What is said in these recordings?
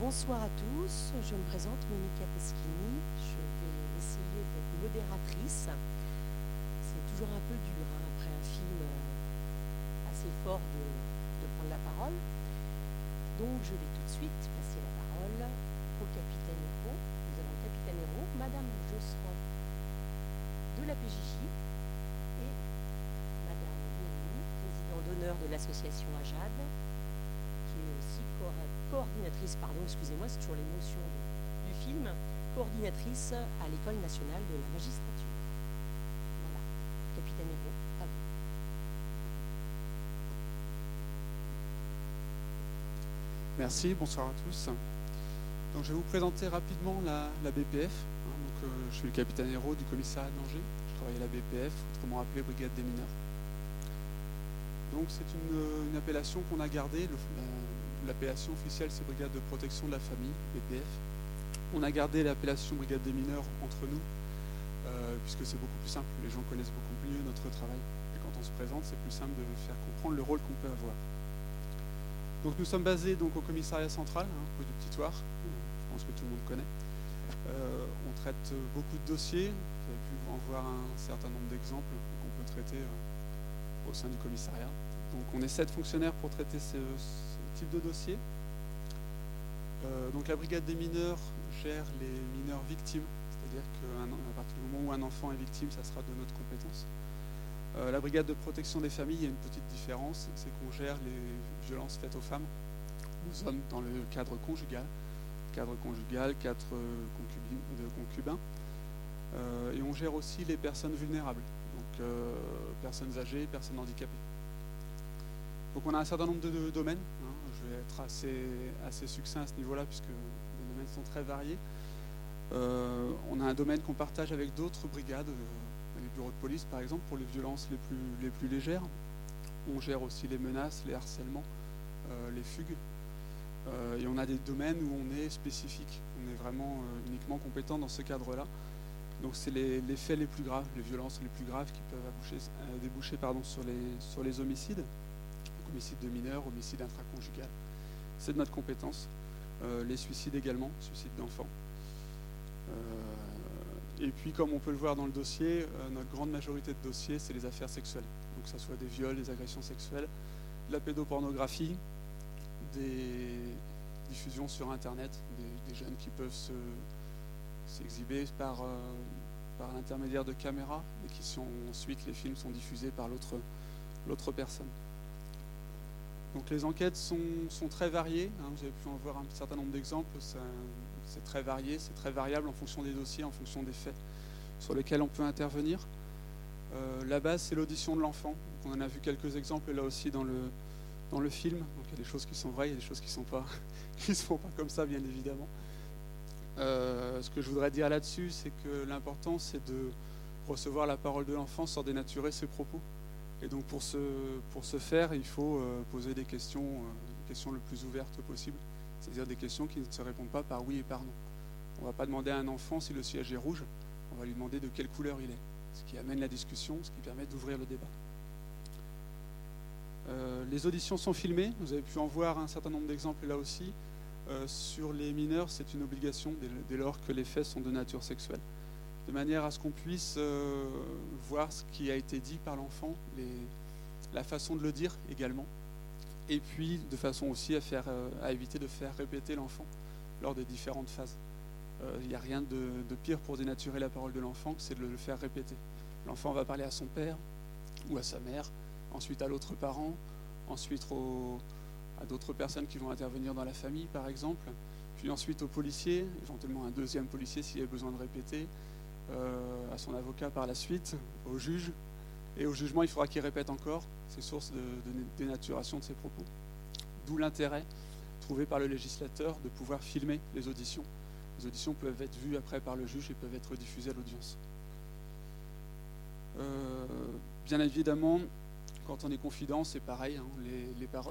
bonsoir à tous. Je me présente Monica Peschini. Je vais essayer d'être modératrice. C'est toujours un peu dur hein, après un film euh, assez fort de, prendre la parole. Donc je vais tout de suite passer la parole au capitaine Hérault. Nous avons le capitaine Hérault, Madame Josserand de la PJJ et Madame Léonie, président d'honneur de l'association AJAD, qui est aussi co- coordinatrice, pardon, excusez-moi, c'est toujours l'émotion du film, coordinatrice à l'École nationale de la magistrature. Voilà, capitaine Hérault, à vous. Merci, bonsoir à tous. Donc, je vais vous présenter rapidement la, BPF. hein. donc, euh, je suis le capitaine héros du commissariat d'Angers. Je travaille à la BPF, autrement appelée Brigade des mineurs. Donc c'est une, appellation qu'on a gardée. La- L'appellation officielle c'est Brigade de protection de la famille, BPF. On a gardé l'appellation Brigade des mineurs entre nous, euh, puisque c'est beaucoup plus simple. Les gens connaissent beaucoup mieux notre travail. Et quand on se présente, c'est plus simple de faire comprendre le rôle qu'on peut avoir. Donc nous sommes basés donc au commissariat central, hein, rue du Petit Thouars. Je pense que tout le monde connaît. Euh, on traite beaucoup de dossiers. Vous avez pu en voir un certain nombre d'exemples qu'on peut traiter euh, au sein du commissariat. Donc on est sept fonctionnaires pour traiter ce de dossier. Euh, donc la brigade des mineurs gère les mineurs victimes, c'est-à-dire qu'à partir du moment où un enfant est victime, ça sera de notre compétence. Euh, la brigade de protection des familles, il y a une petite différence, c'est qu'on gère les violences faites aux femmes, aux hommes dans le cadre conjugal, cadre conjugal, cadre euh, de concubins, et on gère aussi les personnes vulnérables, donc personnes âgées, personnes handicapées. Donc on a un certain nombre de, domaines, être assez, assez succinct à ce niveau-là puisque les domaines sont très variés. Euh, on a un domaine qu'on partage avec d'autres brigades, euh, les bureaux de police par exemple, pour les violences les plus, les plus légères. On gère aussi les menaces, les harcèlements, euh, les fugues. Et on a des domaines où on est spécifique, on est vraiment uniquement compétent dans ce cadre-là. Donc c'est les, les faits les plus graves, les violences les plus graves qui peuvent déboucher pardon, sur, les, sur les homicides, homicide de mineurs, homicide intraconjugal. C'est de notre compétence. Euh, les suicides également, suicides d'enfants. Euh, et puis, comme on peut le voir dans le dossier, euh, notre grande majorité de dossiers, c'est les affaires sexuelles. Donc, que ce soit des viols, des agressions sexuelles, de la pédopornographie, des diffusions sur Internet, des, jeunes qui peuvent se- s'exhiber par, l'intermédiaire de caméras et qui sont ensuite, les films sont diffusés par l'autre personne. Donc les enquêtes sont, très variées, hein, vous avez pu en voir un certain nombre d'exemples, c'est très varié, c'est très variable en fonction des dossiers, en fonction des faits sur lesquels on peut intervenir. Euh, la base, c'est l'audition de l'enfant. On en a vu quelques exemples là aussi dans le, film. Donc il y a des choses qui sont vraies, il y a des choses qui ne sont pas, pas comme ça, bien évidemment. Euh, ce que je voudrais dire là-dessus, c'est que l'important, c'est de recevoir la parole de l'enfant sans dénaturer ses propos. Et donc pour ce, pour faire, il faut euh, poser des questions, euh, des questions le plus ouvertes possible, c'est-à-dire des questions qui ne se répondent pas par oui et par non. On ne va pas demander à un enfant si le siège est rouge, on va lui demander de quelle couleur il est, ce qui amène la discussion, ce qui permet d'ouvrir le débat. Euh, les auditions sont filmées, vous avez pu en voir un certain nombre d'exemples là aussi. Euh, sur les mineurs, c'est une obligation dès lors que les faits sont de nature sexuelle, de manière à ce qu'on puisse euh, voir ce qui a été dit par l'enfant, la façon de le dire également, et puis de façon aussi à, euh, éviter de faire répéter l'enfant lors des différentes phases. Euh, Il n'y a rien de, pire pour dénaturer la parole de l'enfant que c'est de le faire répéter. L'enfant va parler à son père ou à sa mère, ensuite à l'autre parent, ensuite à d'autres personnes qui vont intervenir dans la famille, par exemple, puis ensuite au policier, éventuellement un deuxième policier s'il y a besoin de répéter, euh, à son avocat par la suite, au juge, et au jugement, il faudra qu'il répète encore, c'est source de, dénaturation de ses propos. D'où l'intérêt trouvé par le législateur de pouvoir filmer les auditions. Les auditions peuvent être vues après par le juge et peuvent être diffusées à l'audience. Euh, bien évidemment, quand on est confident, c'est pareil. hein.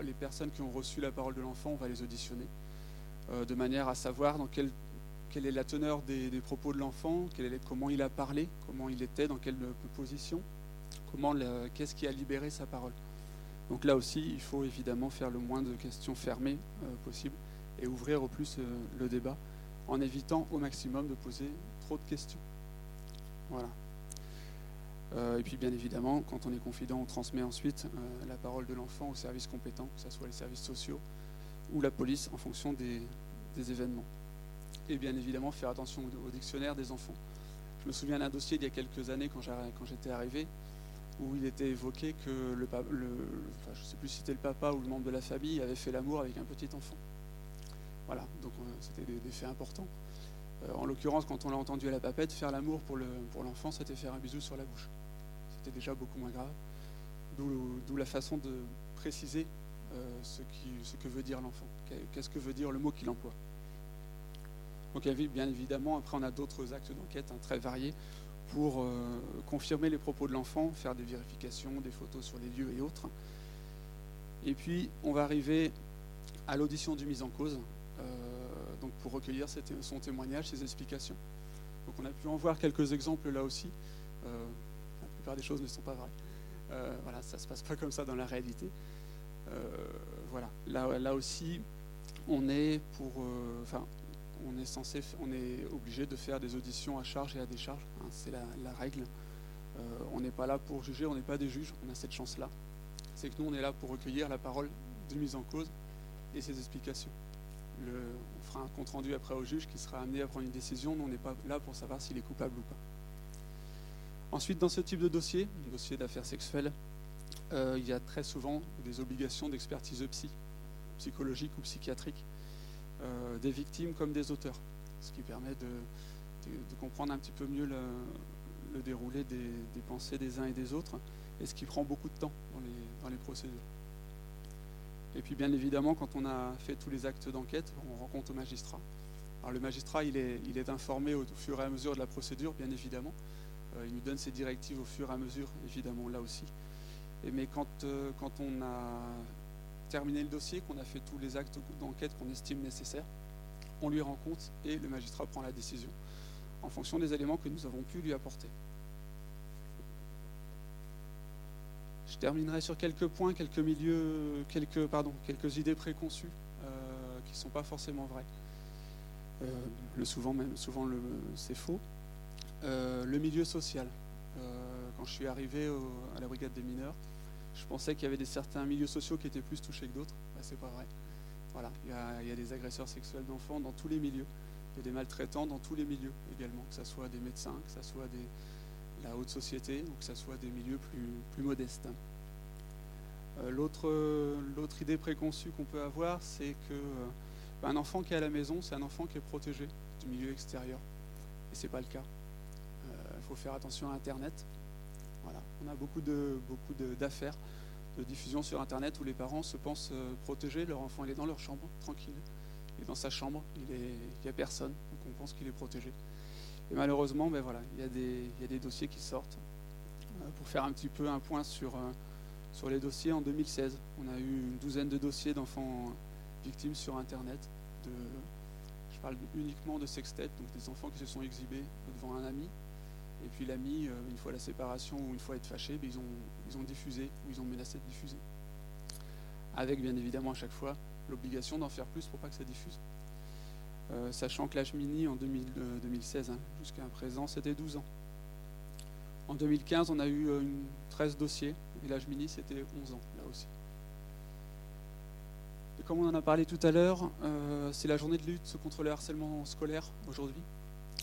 Les personnes qui ont reçu la parole de l'enfant, on va les auditionner euh, de manière à savoir dans quelle, quelle est la teneur des, propos de l'enfant, comment il a parlé, comment il était, dans quelle euh, position, qu'est-ce qui a libéré sa parole. Donc là aussi, il faut évidemment faire le moins de questions fermées euh, possible et ouvrir au plus le débat en évitant au maximum de poser trop de questions. Voilà. et puis bien évidemment, quand on est confident, on transmet ensuite la parole de l'enfant aux services compétents, que ce soit les services sociaux ou la police en fonction des, événements. Et bien évidemment, faire attention au, dictionnaire des enfants. Je me souviens d'un dossier d'il y a quelques années quand j'étais arrivé, où il était évoqué que le, je ne sais plus si c'était le papa ou le membre de la famille avait fait l'amour avec un petit enfant. Voilà, donc euh, c'était des, faits importants. Euh, en l'occurrence, quand on l'a entendu à la papette, faire l'amour pour l'enfant, c'était faire un bisou sur la bouche. C'était déjà beaucoup moins grave. D'où la façon de préciser euh, ce, que veut dire l'enfant. Qu'est-ce que veut dire le mot qu'il emploie. Donc bien évidemment, après on a d'autres actes d'enquête hein, très variés pour euh, confirmer les propos de l'enfant, faire des vérifications, des photos sur les lieux et autres. Et puis on va arriver à l'audition du mise en cause, euh, donc pour recueillir son témoignage, ses explications. Donc on a pu en voir quelques exemples là aussi. la plupart des choses ne sont pas vraies. voilà, ça ne se passe pas comme ça dans la réalité. Euh, voilà, là, aussi, on est pour, euh, on est obligé de faire des auditions à charge et à décharge. Hein, c'est la, règle. Euh, on n'est pas là pour juger, on n'est pas des juges. On a cette chance-là. C'est que nous, on est là pour recueillir la parole de mise en cause et ses explications. On fera un compte rendu après au juge qui sera amené à prendre une décision. Nous, on n'est pas là pour savoir s'il est coupable ou pas. Ensuite, dans ce type de dossier, dossier d'affaires sexuelles, euh, il y a très souvent des obligations d'expertise psy, psychologique ou psychiatrique, euh, des victimes comme des auteurs, ce qui permet de, comprendre un petit peu mieux le, déroulé des, pensées des uns et des autres, et ce qui prend beaucoup de temps dans les, procédures. Et puis bien évidemment, quand on a fait tous les actes d'enquête, on rencontre le magistrat. Alors le magistrat, il est, informé au, fur et à mesure de la procédure, bien évidemment. Euh, il nous donne ses directives au fur et à mesure, évidemment, là aussi mais euh, quand on a terminé le dossier, qu'on a fait tous les actes d'enquête qu'on estime nécessaires, on lui rend compte et le magistrat prend la décision en fonction des éléments que nous avons pu lui apporter. Je terminerai sur quelques points, quelques milieux, quelques, pardon, quelques idées préconçues euh, qui ne sont pas forcément vraies. Euh, le souvent même, souvent c'est faux. le milieu social quand je suis arrivé à la brigade des mineurs, je pensais qu'il y avait certains milieux sociaux qui étaient plus touchés que d'autres. Ce c'est pas vrai. Voilà, il y, a, des agresseurs sexuels d'enfants dans tous les milieux. Il y a des maltraitants dans tous les milieux également, que ce soit des médecins, que ce soit la haute société, ou que ce soit des milieux plus, modestes. Euh, l'autre idée préconçue qu'on peut avoir, c'est que euh, enfant qui est à la maison, c'est un enfant qui est protégé du milieu extérieur. Et ce n'est pas le cas. Euh, il faut faire attention à Internet. On a beaucoup de d'affaires de, diffusion sur Internet où les parents se pensent euh, protégés. Leur enfant il est dans leur chambre, tranquille. Il est dans sa chambre, il n'y a personne, donc on pense qu'il est protégé. Et malheureusement, ben voilà, il, y a des, dossiers qui sortent. Euh, pour faire un petit peu un point sur, euh, les dossiers, en 2016, on a eu une douzaine de dossiers d'enfants victimes sur Internet. Je parle uniquement de sextet, donc des enfants qui se sont exhibés devant un ami et puis l'ami, euh, une fois la séparation ou une fois être fâché, ben, ils, ont, diffusé ou ils ont menacé de diffuser. Avec bien évidemment à chaque fois l'obligation d'en faire plus pour pas que ça diffuse. Euh, sachant que l'âge mini en 2016 euh, hein, jusqu'à présent c'était 12 ans. En 2015 on a eu une 13 dossiers et l'âge mini c'était 11 ans là aussi. Et comme on en a parlé tout à l'heure, c'est la journée de lutte contre le harcèlement scolaire aujourd'hui.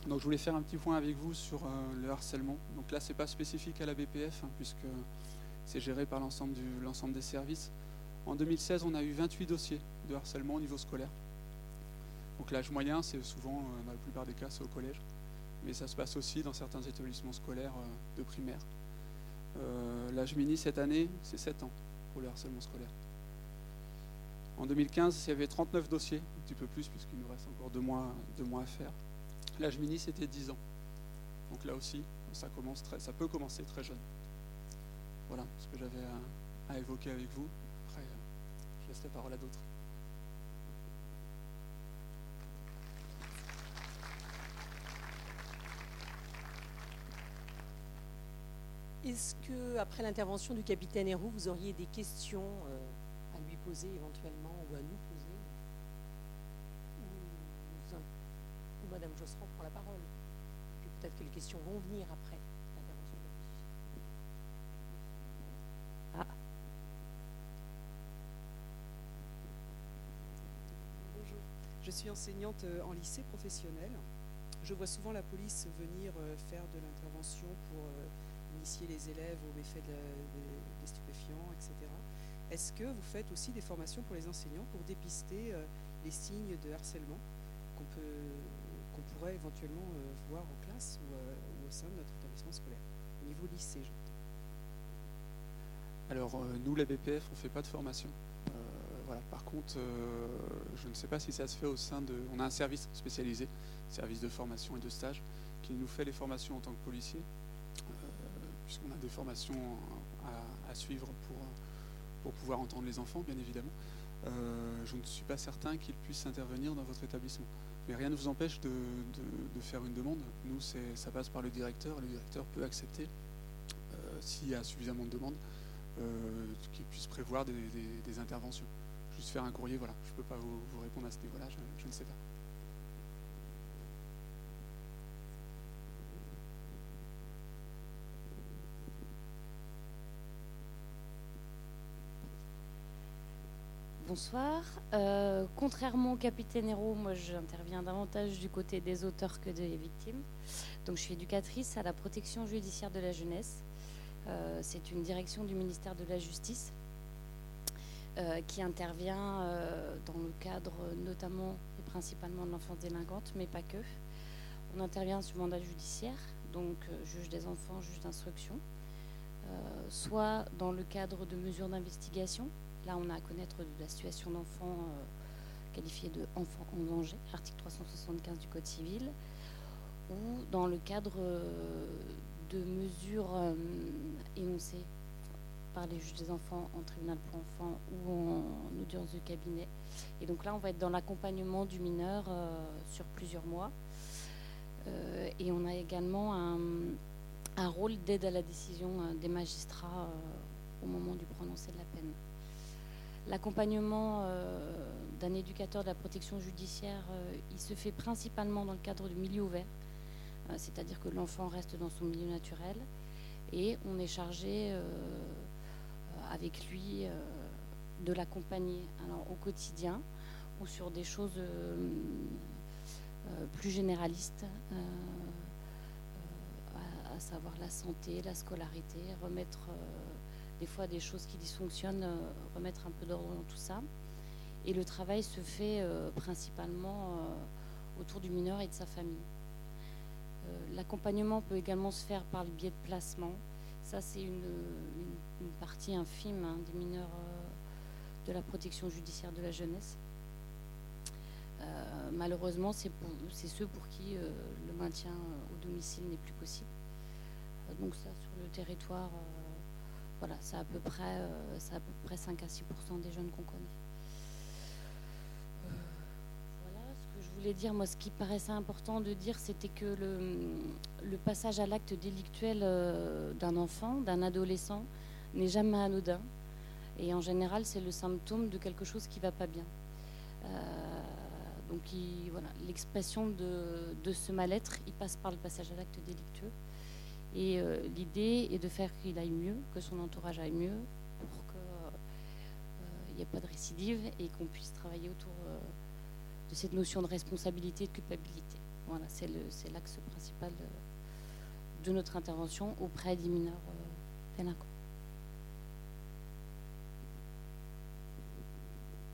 Donc je voulais faire un petit point avec vous sur euh, le harcèlement. Donc là, ce n'est pas spécifique à la BPF, hein, puisque c'est géré par l'ensemble des services. En 2016, on a eu 28 dossiers de harcèlement au niveau scolaire. Donc l'âge moyen, c'est souvent, euh, dans la plupart des cas, c'est au collège. Mais ça se passe aussi dans certains établissements scolaires euh, de primaire. l'âge mini cette année, c'est 7 ans pour le harcèlement scolaire. En 2015, il y avait 39 dossiers, un petit peu plus, puisqu'il nous reste encore deux deux mois à faire. L'âge mini, c'était 10 ans. Donc là aussi, ça, peut commencer très jeune. Voilà ce que j'avais à, évoquer avec vous. Après, euh, je laisse la parole à d'autres. Est-ce que, après l'intervention du capitaine Héroux, vous auriez des questions euh, à lui poser éventuellement ou à nous poser Josserand prend la parole. Peut-être que les questions vont venir après l'intervention de la Ah. Bonjour, je suis enseignante euh, en lycée professionnel. Je vois souvent la police venir euh, faire de l'intervention pour euh, initier les élèves aux méfaits des, stupéfiants, etc. Est-ce que vous faites aussi des formations pour les enseignants pour dépister les signes de harcèlement qu'on peut, pourrait éventuellement euh, voir en classe ou, euh, ou au sein de notre établissement scolaire, au niveau lycée j'entends. Alors, euh, nous, la BPF, on ne fait pas de formation. Voilà. Par contre, je ne sais pas si ça se fait au sein de. On a un service spécialisé, service de formation et de stage, qui nous fait les formations en tant que policier, euh, puisqu'on a des formations à, suivre pour, pour pouvoir entendre les enfants, bien évidemment. Je ne suis pas certain qu'ils puissent intervenir dans votre établissement. Mais rien ne vous empêche de, faire une demande. Nous, ça passe par le directeur. Le directeur peut accepter, euh, s'il y a suffisamment de demandes, euh, qu'il puisse prévoir des, interventions. Juste faire un courrier, voilà. Je ne peux pas vous, répondre à ce niveau-là, je ne sais pas. Bonsoir. Euh, contrairement au capitaine Hérault, moi j'interviens davantage du côté des auteurs que des victimes. Donc je suis éducatrice à la protection judiciaire de la jeunesse. Euh, C'est une direction du ministère de la Justice euh, qui intervient dans le cadre notamment et principalement de l'enfance délinquante, mais pas que. On intervient sur mandat judiciaire, donc juge des enfants, juge d'instruction, soit dans le cadre de mesures d'investigation, Là, on a à connaître la situation d'enfants euh, qualifiés de enfants en danger, article 375 du Code civil, ou dans le cadre euh, de mesures euh, énoncées par les juges des enfants en tribunal pour enfants ou en audience de cabinet. Et donc là, on va être dans l'accompagnement du mineur sur plusieurs mois. Et on a également un, rôle d'aide à la décision des magistrats au moment du prononcé de la peine. L'accompagnement euh, d'un éducateur de la protection judiciaire, euh, il se fait principalement dans le cadre du milieu ouvert, Euh, c'est-à-dire que l'enfant reste dans son milieu naturel et on est chargé avec lui de l'accompagner au quotidien ou sur des choses plus généralistes, à, savoir la santé, la scolarité, remettre des fois des choses qui dysfonctionnent, euh, remettre un peu d'ordre dans tout ça. Et le travail se fait euh, principalement euh, autour du mineur et de sa famille. L'accompagnement peut également se faire par le biais de placement. Ça, c'est une, partie infime hein, des mineurs de la protection judiciaire de la jeunesse. Malheureusement, c'est ceux pour qui le maintien au domicile n'est plus possible. Donc ça, sur le territoire, voilà, c'est à peu près, euh, à peu près 5 à 6% des jeunes qu'on connaît. Euh, voilà ce que je voulais dire. Moi, ce qui paraissait important de dire, c'était que le, passage à l'acte délictuel euh, d'un enfant, d'un adolescent, n'est jamais anodin. Et en général, c'est le symptôme de quelque chose qui ne va pas bien. Donc, il- voilà, l'expression de, de ce mal-être, il passe par le passage à l'acte délictueux. Et euh, l'idée est de faire qu'il aille mieux, que son entourage aille mieux, pour qu'il n'y ait pas de récidive et qu'on puisse travailler autour euh, de cette notion de responsabilité et de culpabilité. Voilà, c'est l'axe principal de, de notre intervention auprès des mineurs euh, délinquants.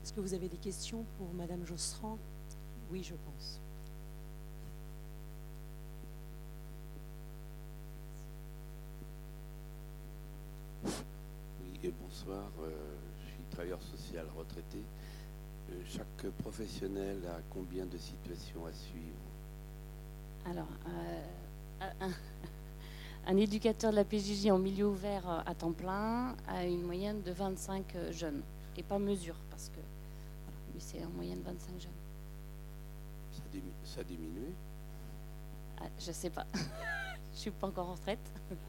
Est-ce que vous avez des questions pour Madame Josserand? Oui, je pense. Oui, et bonsoir. euh, je suis travailleur social retraité. Euh, chaque professionnel a combien de situations à suivre? Alors, euh, un, un éducateur de la PJJ en milieu ouvert à temps plein a une moyenne de 25 euh, jeunes. Et pas mesure, parce que voilà, c'est en moyenne 25 jeunes. ça, dimi- ça diminue? Ah, je sais pas. je suis pas encore en retraite.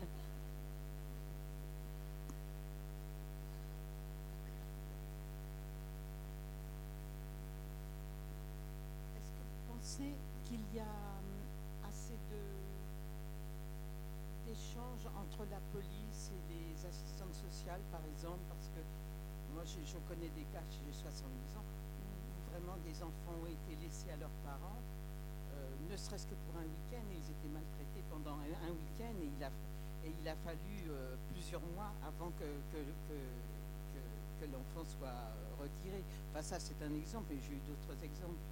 Est-ce que vous pensez qu'il y a hum, assez d'échanges entre la police et les assistantes sociales, par exemple, parce que moi, je, connais des cas, j'ai 70 ans, où vraiment des enfants ont été laissés à leurs parents, euh, ne serait-ce que pour un week-end, et ils étaient maltraités pendant un, week-end, et il a, fallu euh, plusieurs mois avant que, l'enfant soit retiré. Enfin, ça, c'est un exemple, et j'ai eu d'autres exemples.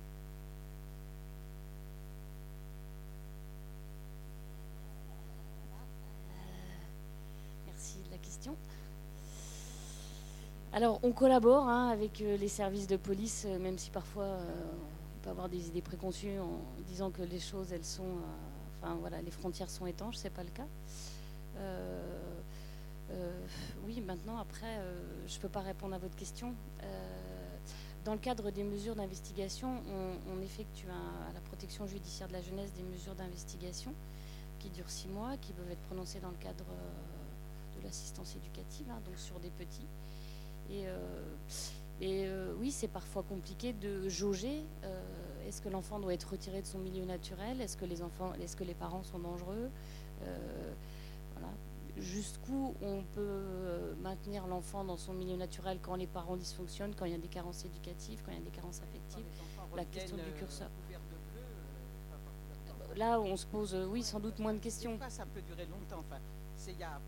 Alors, on collabore hein, avec euh, les services de police, euh, même si parfois euh, on peut avoir des idées préconçues en disant que les choses, elles sont, enfin voilà, les frontières sont étanches, c'est pas le cas. oui, maintenant, après, je ne peux pas répondre à votre question. dans le cadre des mesures d'investigation, on, effectue à la protection judiciaire de la jeunesse des mesures d'investigation qui durent six mois, qui peuvent être prononcées dans le cadre de l'assistance éducative, hein, donc sur des petits. Et, euh, euh, oui, c'est parfois compliqué de jauger. Euh, est-ce que l'enfant doit être retiré de son milieu naturel Est-ce que les enfants, est-ce que les parents sont dangereux voilà. Jusqu'où on peut maintenir l'enfant dans son milieu naturel quand les parents dysfonctionnent, quand il y a des carences éducatives, quand il y a des carences affectives La question du curseur. Là, on se pose, oui, sans doute moins de questions. Ça peut durer longtemps. Enfin, c'est il y a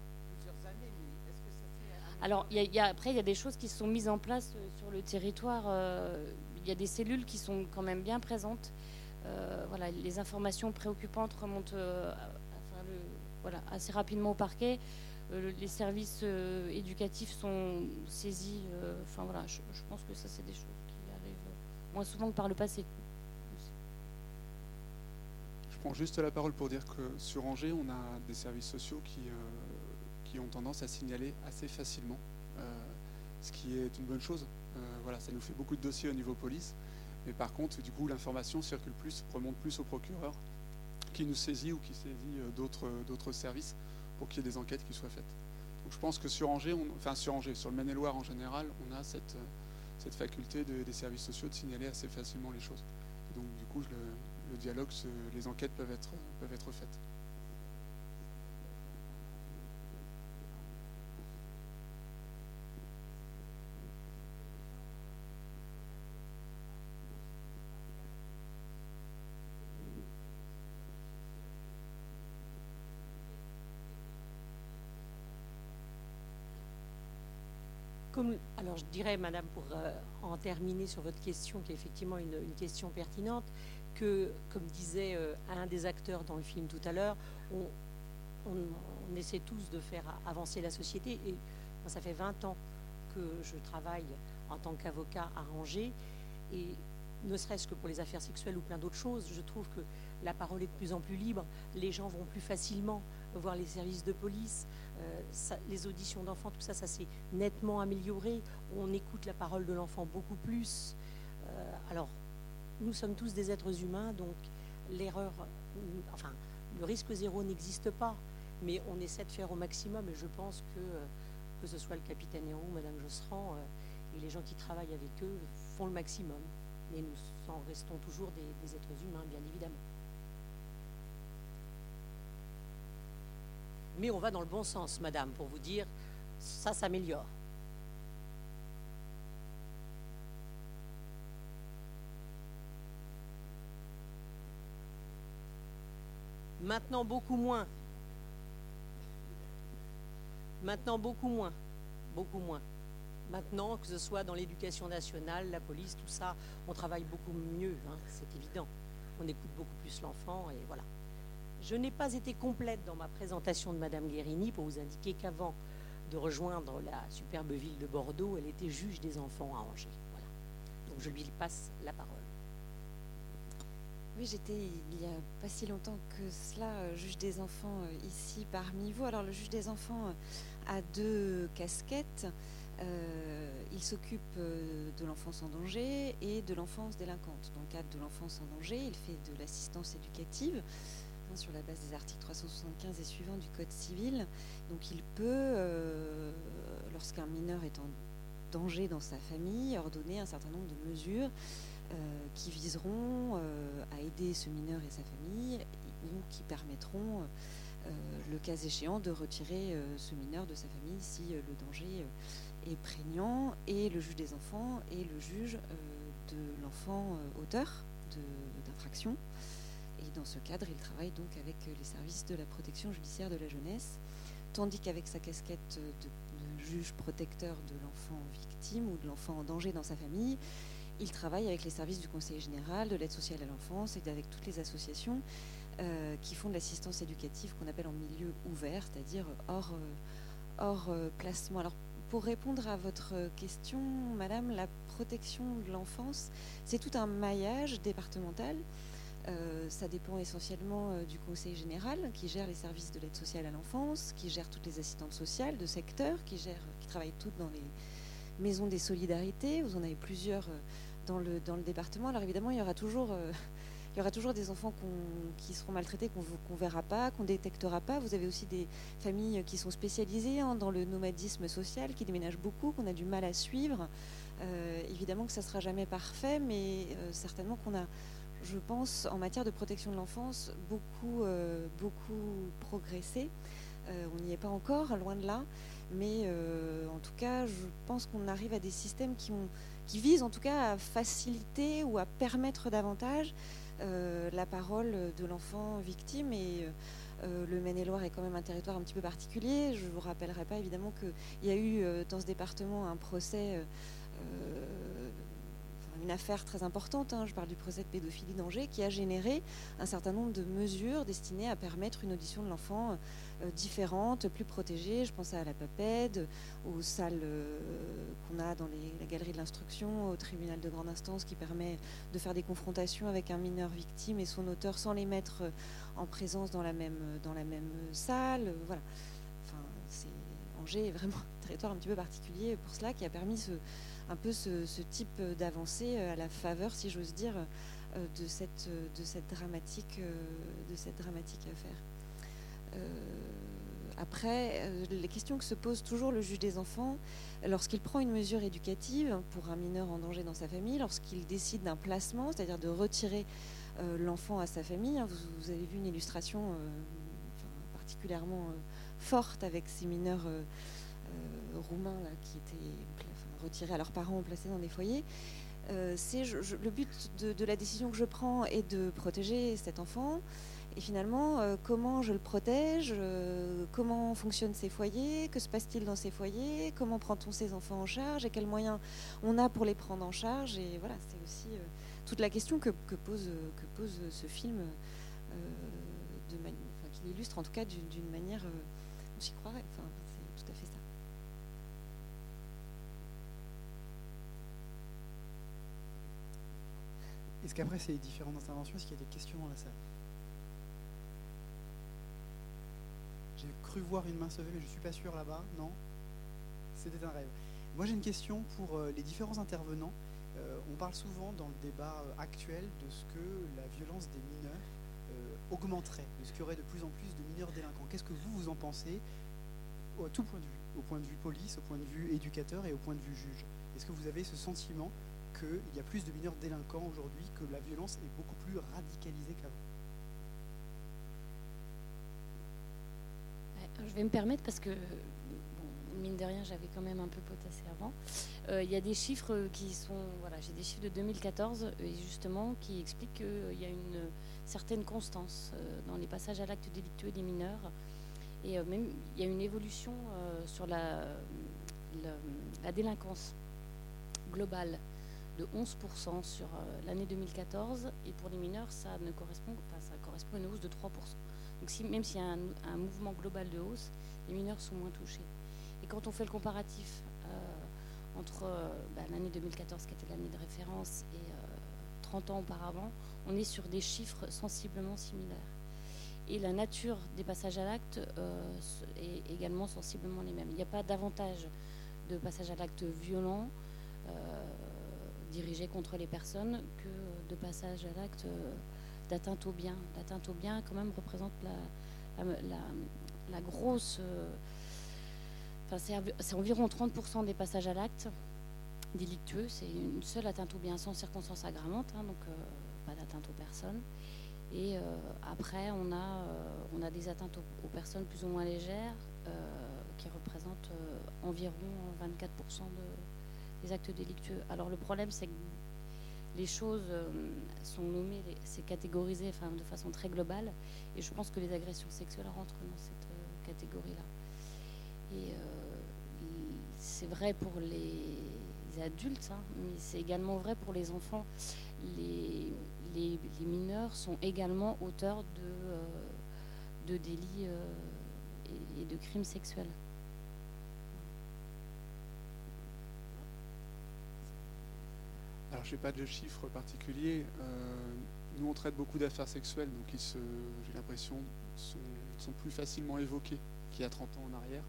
alors, après, il y a des choses qui sont mises en place euh, sur le territoire. Euh, il y a des cellules qui sont quand même bien présentes. Euh, voilà, les informations préoccupantes remontent assez rapidement au parquet. les services éducatifs sont saisis. voilà, je, pense que ça, c'est des choses qui arrivent moins souvent que par le passé. Je prends juste la parole pour dire que sur Angers, on a des services sociaux qui qui ont tendance à signaler assez facilement, euh, ce qui est une bonne chose. Euh, voilà, ça nous fait beaucoup de dossiers au niveau police, mais par contre, du coup, l'information circule plus, remonte plus au procureur, qui nous saisit ou qui saisit euh, d'autres services pour qu'il y ait des enquêtes qui soient faites. Donc je pense que sur Angers, enfin sur Angers, sur le Maine-et-Loire en général, on a cette, cette faculté des services sociaux de signaler assez facilement les choses. donc du coup, le, dialogue, les enquêtes peuvent être, peuvent être faites. Alors je dirais, Madame, pour euh, en terminer sur votre question, qui est effectivement une, question pertinente, que, comme disait euh, un des acteurs dans le film tout à l'heure, on, essaie tous de faire avancer la société. Et moi, ça fait 20 ans que je travaille en tant qu'avocat à Angers. Et ne serait-ce que pour les affaires sexuelles ou plein d'autres choses, je trouve que la parole est de plus en plus libre. Les gens vont plus facilement voir les services de police. Euh, les auditions d'enfants, tout ça, ça s'est nettement amélioré. On écoute la parole de l'enfant beaucoup plus. Euh, alors, nous sommes tous des êtres humains, donc l'erreur, enfin, le risque zéro n'existe pas, mais on essaie de faire au maximum. Et je pense que, euh, que ce soit le capitaine Hérault, Madame Josserand, et les gens qui travaillent avec eux font le maximum. Mais nous en restons toujours des êtres humains, bien évidemment. Mais on va dans le bon sens, madame, pour vous dire, ça s'améliore. Maintenant, beaucoup moins. Maintenant, beaucoup moins. Beaucoup moins. Maintenant, que ce soit dans l'éducation nationale, la police, tout ça, on travaille beaucoup mieux, hein, c'est évident. On écoute beaucoup plus l'enfant et voilà. Je n'ai pas été complète dans ma présentation de Madame Guérini pour vous indiquer qu'avant de rejoindre la superbe ville de Bordeaux, elle était juge des enfants à Angers. Voilà. Donc je lui passe la parole. Oui, j'étais il n'y a pas si longtemps que cela euh, juge des enfants euh, ici parmi vous. Alors le juge des enfants euh, a deux casquettes. il s'occupe de l'enfance en danger et de l'enfance délinquante. Dans le cadre de l'enfance en danger, il fait de l'assistance éducative sur la base des articles 375 et suivants du Code civil. Donc il peut, euh, lorsqu'un mineur est en danger dans sa famille, ordonner un certain nombre de mesures qui viseront à aider ce mineur et sa famille ou qui permettront, le cas échéant, de retirer ce mineur de sa famille si le danger est prégnant et le juge des enfants et le juge de l'enfant auteur d'infraction. Dans ce cadre, il travaille donc avec les services de la protection judiciaire de la jeunesse, tandis qu'avec sa casquette de, juge protecteur de l'enfant victime ou de l'enfant en danger dans sa famille, il travaille avec les services du Conseil général, de l'aide sociale à l'enfance et avec toutes les associations euh, qui font de l'assistance éducative qu'on appelle en milieu ouvert, c'est-à-dire hors, euh, hors euh, placement. Alors, pour répondre à votre question, Madame, la protection de l'enfance, c'est tout un maillage départemental. Euh, ça dépend essentiellement euh, du Conseil général qui gère les services de l'aide sociale à l'enfance, qui gère toutes les assistantes sociales de secteur, qui, travaillent toutes dans les maisons des solidarités. Vous en avez plusieurs euh, dans le, dans le département. Alors évidemment, il y aura toujours, il y aura toujours des enfants qui seront maltraités, qu'on ne verra pas, qu'on ne détectera pas. Vous avez aussi des familles qui sont spécialisées hein, dans le nomadisme social, qui déménagent beaucoup, qu'on a du mal à suivre. évidemment que ça ne sera jamais parfait, mais certainement qu'on a je pense, en matière de protection de l'enfance, beaucoup, euh, beaucoup progressé. Euh, on n'y est pas encore, loin de là. Mais euh, en tout cas, je pense qu'on arrive à des systèmes qui, ont, qui visent en tout cas à faciliter ou à permettre davantage la parole de l'enfant victime. Et le Maine-et-Loire est quand même un territoire un petit peu particulier. Je ne vous rappellerai pas évidemment qu'il y a eu dans ce département un procès une affaire très importante, hein, je parle du procès de pédophilie d'Angers, qui a généré un certain nombre de mesures destinées à permettre une audition de l'enfant euh, différente, plus protégée. Je pense à la PAPED, aux salles euh, qu'on a dans la galerie de l'instruction, au tribunal de grande instance qui permet de faire des confrontations avec un mineur victime et son auteur sans les mettre en présence dans la même, dans la même salle. Voilà. Enfin, Angers est vraiment un territoire un petit peu particulier pour cela qui a permis ce un peu ce, type d'avancée euh, à la faveur, si j'ose dire, euh, de cette, de cette, dramatique, euh, de cette dramatique affaire. après, les questions que se pose toujours le juge des enfants, lorsqu'il prend une mesure éducative pour un mineur en danger dans sa famille, lorsqu'il décide d'un placement, c'est-à-dire de retirer l'enfant à sa famille, hein, vous, avez vu une illustration particulièrement forte avec ces mineurs roumains là, qui étaient retirés à leurs parents ou placés dans des foyers. Euh, c'est le but de, la décision que je prends est de protéger cet enfant. Et finalement, euh, comment je le protège euh, Comment fonctionnent ces foyers Que se passe-t-il dans ces foyers Comment prend-on ces enfants en charge Et quels moyens on a pour les prendre en charge Et voilà, c'est aussi toute la question que, pose, que pose ce film, qui l'illustre en tout cas d'une manière, on s'y croirait c'est tout à fait ça. Est-ce qu'après ces différentes interventions, est-ce qu'il y a des questions dans la salle? J'ai cru voir une main se lever, mais je ne suis pas sûr là-bas. Non? C'était un rêve. Moi, j'ai une question pour euh, les différents intervenants. Euh, on parle souvent dans le débat euh, actuel de ce que la violence des mineurs augmenterait, de ce qu'il y aurait de plus en plus de mineurs délinquants. Qu'est-ce que vous, vous en pensez au, tout point de vue, au point de vue police, au point de vue éducateur et au point de vue juge? Est-ce que vous avez ce sentiment qu'il y a plus de mineurs délinquants aujourd'hui, que la violence est beaucoup plus radicalisée qu'avant. Je vais me permettre parce que, mine de rien, j'avais quand même un peu potassé avant. Euh, il y a des chiffres qui sont. Voilà, j'ai des chiffres de 2014, et justement, qui expliquent qu'il y a une certaine constance euh, dans les passages à l'acte délictueux des mineurs. Et euh, même, il y a une évolution sur la, la délinquance globale de 11% sur euh, l'année 2014 et pour les mineurs ça ne correspond ça correspond à une hausse de 3%. Donc si, même s'il y a un, mouvement global de hausse, les mineurs sont moins touchés. Et quand on fait le comparatif euh, entre euh, bah, l'année 2014 qui était l'année de référence et 30 ans auparavant, on est sur des chiffres sensiblement similaires. Et la nature des passages à l'acte est également sensiblement les mêmes. Il n'y a pas davantage de passages à l'acte violents dirigé contre les personnes que de passage à l'acte euh, d'atteinte au bien. L'atteinte au bien, quand même, représente la, la, grosse. Euh, enfin, c'est environ 30% des passages à l'acte. délictueux. C'est une seule atteinte au bien sans circonstance aggravante, hein, donc euh, pas d'atteinte aux personnes. Et euh, après, on a, euh, on a des atteintes aux, aux personnes plus ou moins légères euh, qui représentent euh, environ 24% de- des actes délictueux. Alors le problème, c'est que les choses euh, sont nommées, les- c'est catégorisé enfin, de façon très globale. Et je pense que les agressions sexuelles rentrent dans cette euh, catégorie-là. Et euh, il- c'est vrai pour les adultes, hein, mais c'est également vrai pour les enfants. Les, les- les mineurs sont également auteurs de, délits et, et de crimes sexuels. Alors, je n'ai pas de chiffres particuliers. Euh, nous, on traite beaucoup d'affaires sexuelles, donc ils j'ai l'impression, sont, sont plus facilement évoqués qu'il y a 30 ans en arrière.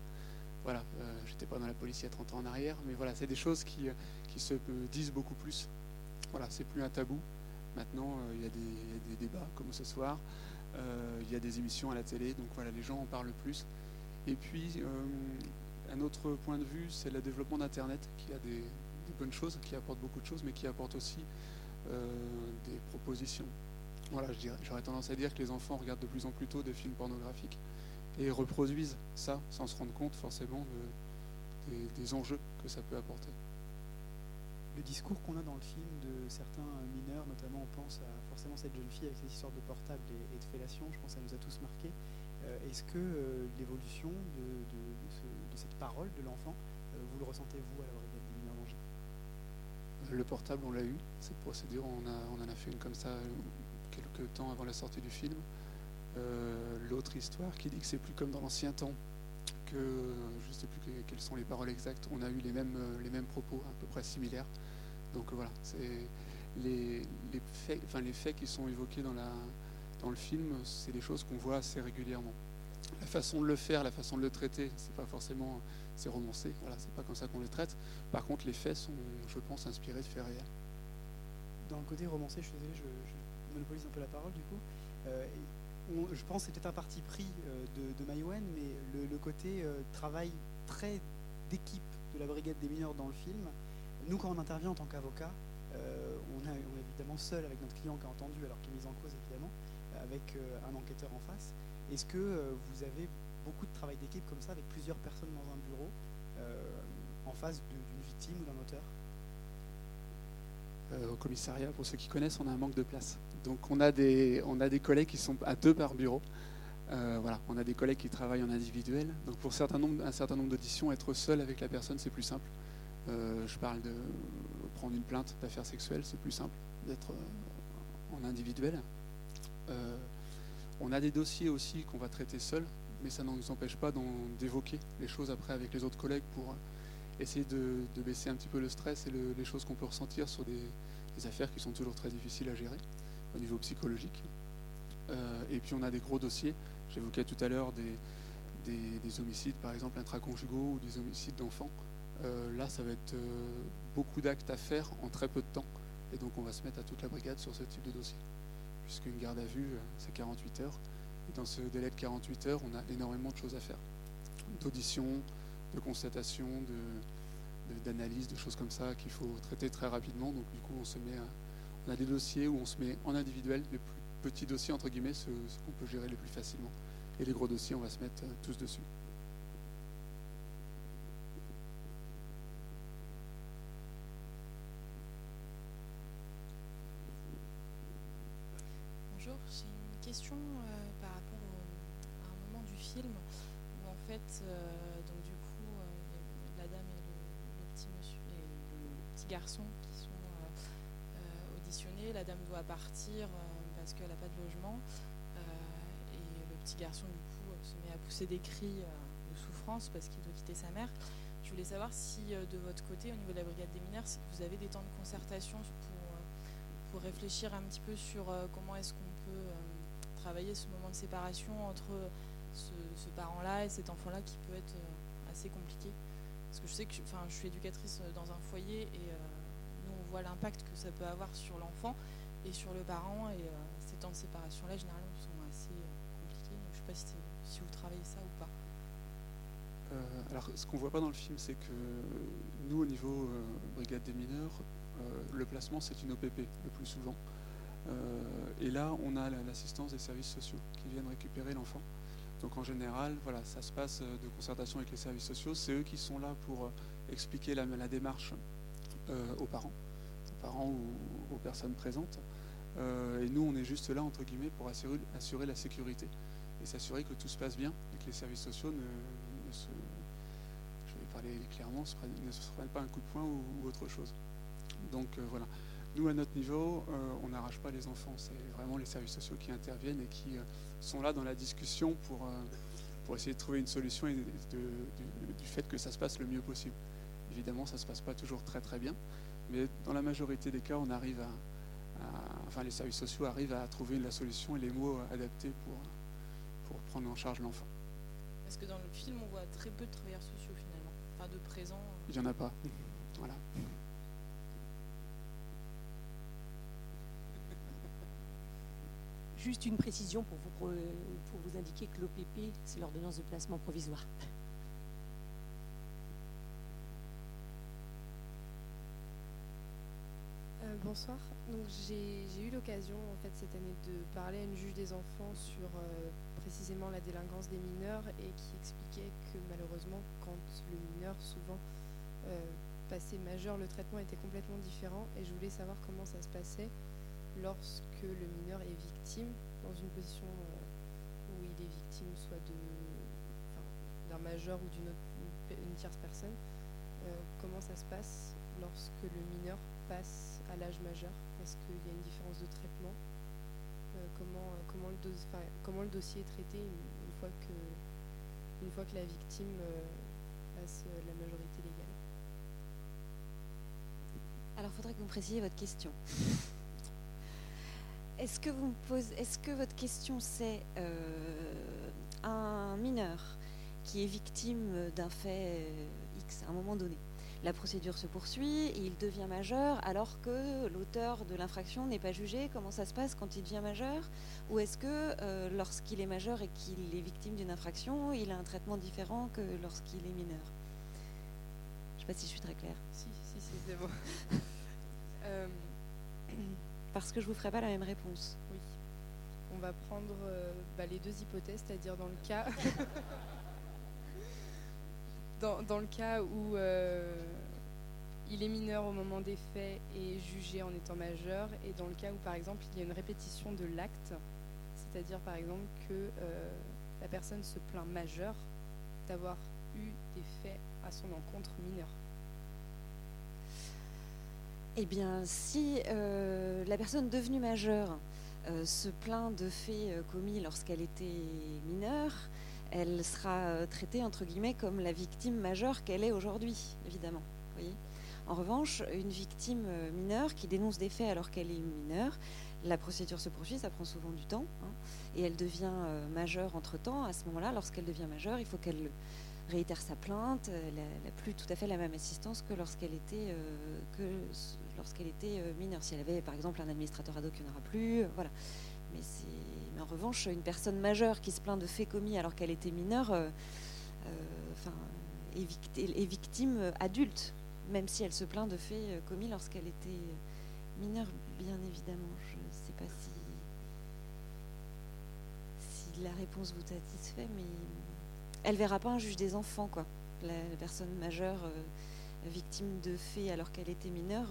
Voilà, euh, j'étais pas dans la police il y a 30 ans en arrière, mais voilà, c'est des choses qui, euh, qui se disent beaucoup plus. Voilà, c'est plus un tabou. Maintenant, euh, il y, a des- il y a des débats comme ce soir, il y a des émissions à la télé, donc voilà, les gens en parlent plus. Et puis, un autre point de vue, c'est le développement d'Internet, qui a des bonnes choses, qui apporte beaucoup de choses, mais qui apporte aussi euh, des propositions. Voilà, j'aurais tendance à dire que les enfants regardent de plus en plus tôt des films pornographiques et reproduisent ça sans se rendre compte forcément de- des, enjeux que ça peut apporter. Le discours qu'on a dans le film de certains mineurs, notamment on pense à forcément cette jeune fille avec ses histoires de portable et, de fellation, je pense que ça nous a tous marqués. Euh, Est-ce que euh, l'évolution de, de- de ce- de cette parole de l'enfant, vous le ressentez vous à la brigade des mineurs d'Angers Le portable, on l'a eu, cette procédure, on, en a fait une comme ça quelques temps avant la sortie du film. Euh, L'autre histoire qui dit que c'est plus comme dans l'ancien temps, que je ne sais plus que- quelles sont les paroles exactes, on a eu les mêmes, les mêmes propos à peu près similaires. Donc voilà, c'est les, les faits, enfin, les faits qui sont évoqués dans, la, dans le film, c'est des choses qu'on voit assez régulièrement. La façon de le faire, la façon de le traiter, c'est pas forcément c'est romancé, voilà, c'est pas comme ça qu'on le traite. Par contre, les faits sont, je pense, inspirés de faits réels. Dans le côté romancé, je suis désolé, je, monopolise un peu la parole du coup. Euh, je pense que c'était un parti pris euh, de, de mais le, côté euh, travail très d'équipe de la brigade des mineurs dans le film, nous quand on intervient en tant qu'avocat, on, est évidemment seul avec notre client qui a entendu, alors qu'il est mis en cause évidemment, avec un enquêteur en face. Est-ce que euh, vous avez beaucoup de travail d'équipe comme ça, avec plusieurs personnes dans un bureau, euh, en face d'une victime ou d'un auteur? Euh, au commissariat, pour ceux qui connaissent, on a un manque de place. Donc on a des, on a des collègues qui sont à deux par bureau. Voilà, on a des collègues qui travaillent en individuel. Donc pour un certain nombre d'auditions, être seul avec la personne, c'est plus simple. Je parle de prendre une plainte d'affaires sexuelles, c'est plus simple d'être en individuel. On a des dossiers aussi qu'on va traiter seul, mais ça ne nous empêche pas d'évoquer les choses après avec les autres collègues pour essayer de, baisser un petit peu le stress et le- les choses qu'on peut ressentir sur des, affaires qui sont toujours très difficiles à gérer au niveau psychologique. Euh, et puis on a des gros dossiers. J'évoquais tout à l'heure des homicides, par exemple intraconjugaux ou des homicides d'enfants. Euh, là, ça va être euh, beaucoup d'actes à faire en très peu de temps. Et donc on va se mettre à toute la brigade sur ce type de dossier. Puisqu'une garde à vue, euh, c'est 48 heures. Et dans ce délai de 48 heures, on a énormément de choses à faire. D'audition, de constatation, de, de- d'analyse, de choses comme ça qu'il faut traiter très rapidement. Donc du coup, on se met à- on a des dossiers où on se met en individuel, les plus petits dossiers entre guillemets, ceux, ceux qu'on peut gérer les plus facilement. Et les gros dossiers, on va se mettre euh, tous dessus. Des cris euh, de souffrance parce qu'il doit quitter sa mère. Je voulais savoir si euh, de votre côté, au niveau de la brigade des mineurs, si vous avez des temps de concertation pour euh, pour réfléchir un petit peu sur comment est-ce qu'on peut travailler ce moment de séparation entre ce, parent-là et cet enfant-là qui peut être assez compliqué. Parce que je sais que enfin, je suis éducatrice dans un foyer et nous on voit l'impact que ça peut avoir sur l'enfant et sur le parent et ces temps de séparation-là généralement sont assez compliqués. Donc, je ne sais pas si, c'est- si vous travaillez ça ou pas. Euh, alors, ce qu'on voit pas dans le film, c'est que nous, au niveau euh, brigade des mineurs, euh, le placement, c'est une OPP le plus souvent. Et là, on a la- l'assistance des services sociaux qui viennent récupérer l'enfant. Donc, en général, voilà, ça se passe de concertation avec les services sociaux. C'est eux qui sont là pour expliquer la, démarche aux parents, aux parents ou aux personnes présentes. Et nous, on est juste là, entre guillemets, pour assurer la sécurité et s'assurer que tout se passe bien et que les services sociaux ne, se, je vais parler clairement, prennent- ne se prennent pas un coup de poing ou, autre chose. Donc euh, voilà. Nous, à notre niveau, euh, on n'arrache pas les enfants. C'est vraiment les services sociaux qui interviennent et qui euh, sont là dans la discussion pour, pour essayer de trouver une solution et du, fait que ça se passe le mieux possible. Évidemment, ça ne se passe pas toujours très très bien, mais dans la majorité des cas, on arrive à, enfin, les services sociaux arrivent à trouver la solution et les mots adaptés pour prendre en charge l'enfant. Parce que dans le film, on voit très peu de travailleurs sociaux finalement. Enfin, de présents. Il n'y en a pas. Voilà. Juste une précision pour vous, pour vous indiquer que l'OPP, c'est l'ordonnance de placement provisoire. Euh, bonsoir. Donc j'ai eu l'occasion en fait cette année de parler à une juge des enfants sur euh, précisément la délinquance des mineurs et qui expliquait que malheureusement quand le mineur souvent euh, passait majeur, le traitement était complètement différent et je voulais savoir comment ça se passait lorsque le mineur est victime dans une position euh, où il est victime soit d'un majeur ou d'une tierce personne. Comment ça se passe lorsque le mineur à l'âge majeur? Est-ce qu'il y a une différence de traitement? Euh, comment, euh, comment, le dos- comment le dossier est traité une, fois, que, une fois que la victime euh, passe la majorité légale? Alors, il faudrait que vous précisiez votre question. Est-ce que, vous me posez, est-ce que votre question, c'est un mineur qui est victime d'un fait X à un moment donné? La procédure se poursuit et il devient majeur alors que l'auteur de l'infraction n'est pas jugé. Comment ça se passe quand il devient majeur? Ou est-ce que euh, lorsqu'il est majeur et qu'il est victime d'une infraction, il a un traitement différent que lorsqu'il est mineur? Je ne sais pas si je suis très claire. Si, si, si, c'est bon. Euh, Parce que je ne vous ferai pas la même réponse. oui. On va prendre euh, bah, les deux hypothèses, c'est-à-dire dans le cas. dans, le cas où euh, il est mineur au moment des faits et jugé en étant majeur, et dans le cas où, par exemple, il y a une répétition de l'acte, c'est-à-dire, par exemple, que euh, la personne se plaint majeur d'avoir eu des faits à son encontre mineur. Eh bien, si euh, la personne devenue majeure se plaint de faits commis lorsqu'elle était mineure, elle sera euh, traitée entre guillemets comme la victime majeure qu'elle est aujourd'hui, évidemment. en revanche, une victime euh, mineure qui dénonce des faits alors qu'elle est mineure, la procédure se poursuit, ça prend souvent du temps, hein, et elle devient euh, majeure entre-temps. À ce moment-là, lorsqu'elle devient majeure, il faut qu'elle réitère sa plainte, elle n'a plus tout à fait la même assistance que lorsqu'elle était, mineure. Si elle avait par exemple un administrateur ad hoc, il n'y en aura plus. voilà. Mais, c'est- mais en revanche, une personne majeure qui se plaint de faits commis alors qu'elle était mineure euh, euh, est, vict- est victime euh, adulte, même si elle se plaint de faits commis lorsqu'elle était mineure, bien évidemment. Je ne sais pas si, la réponse vous satisfait, mais elle verra pas un juge des enfants, quoi. La, personne majeure victime de faits alors qu'elle était mineure.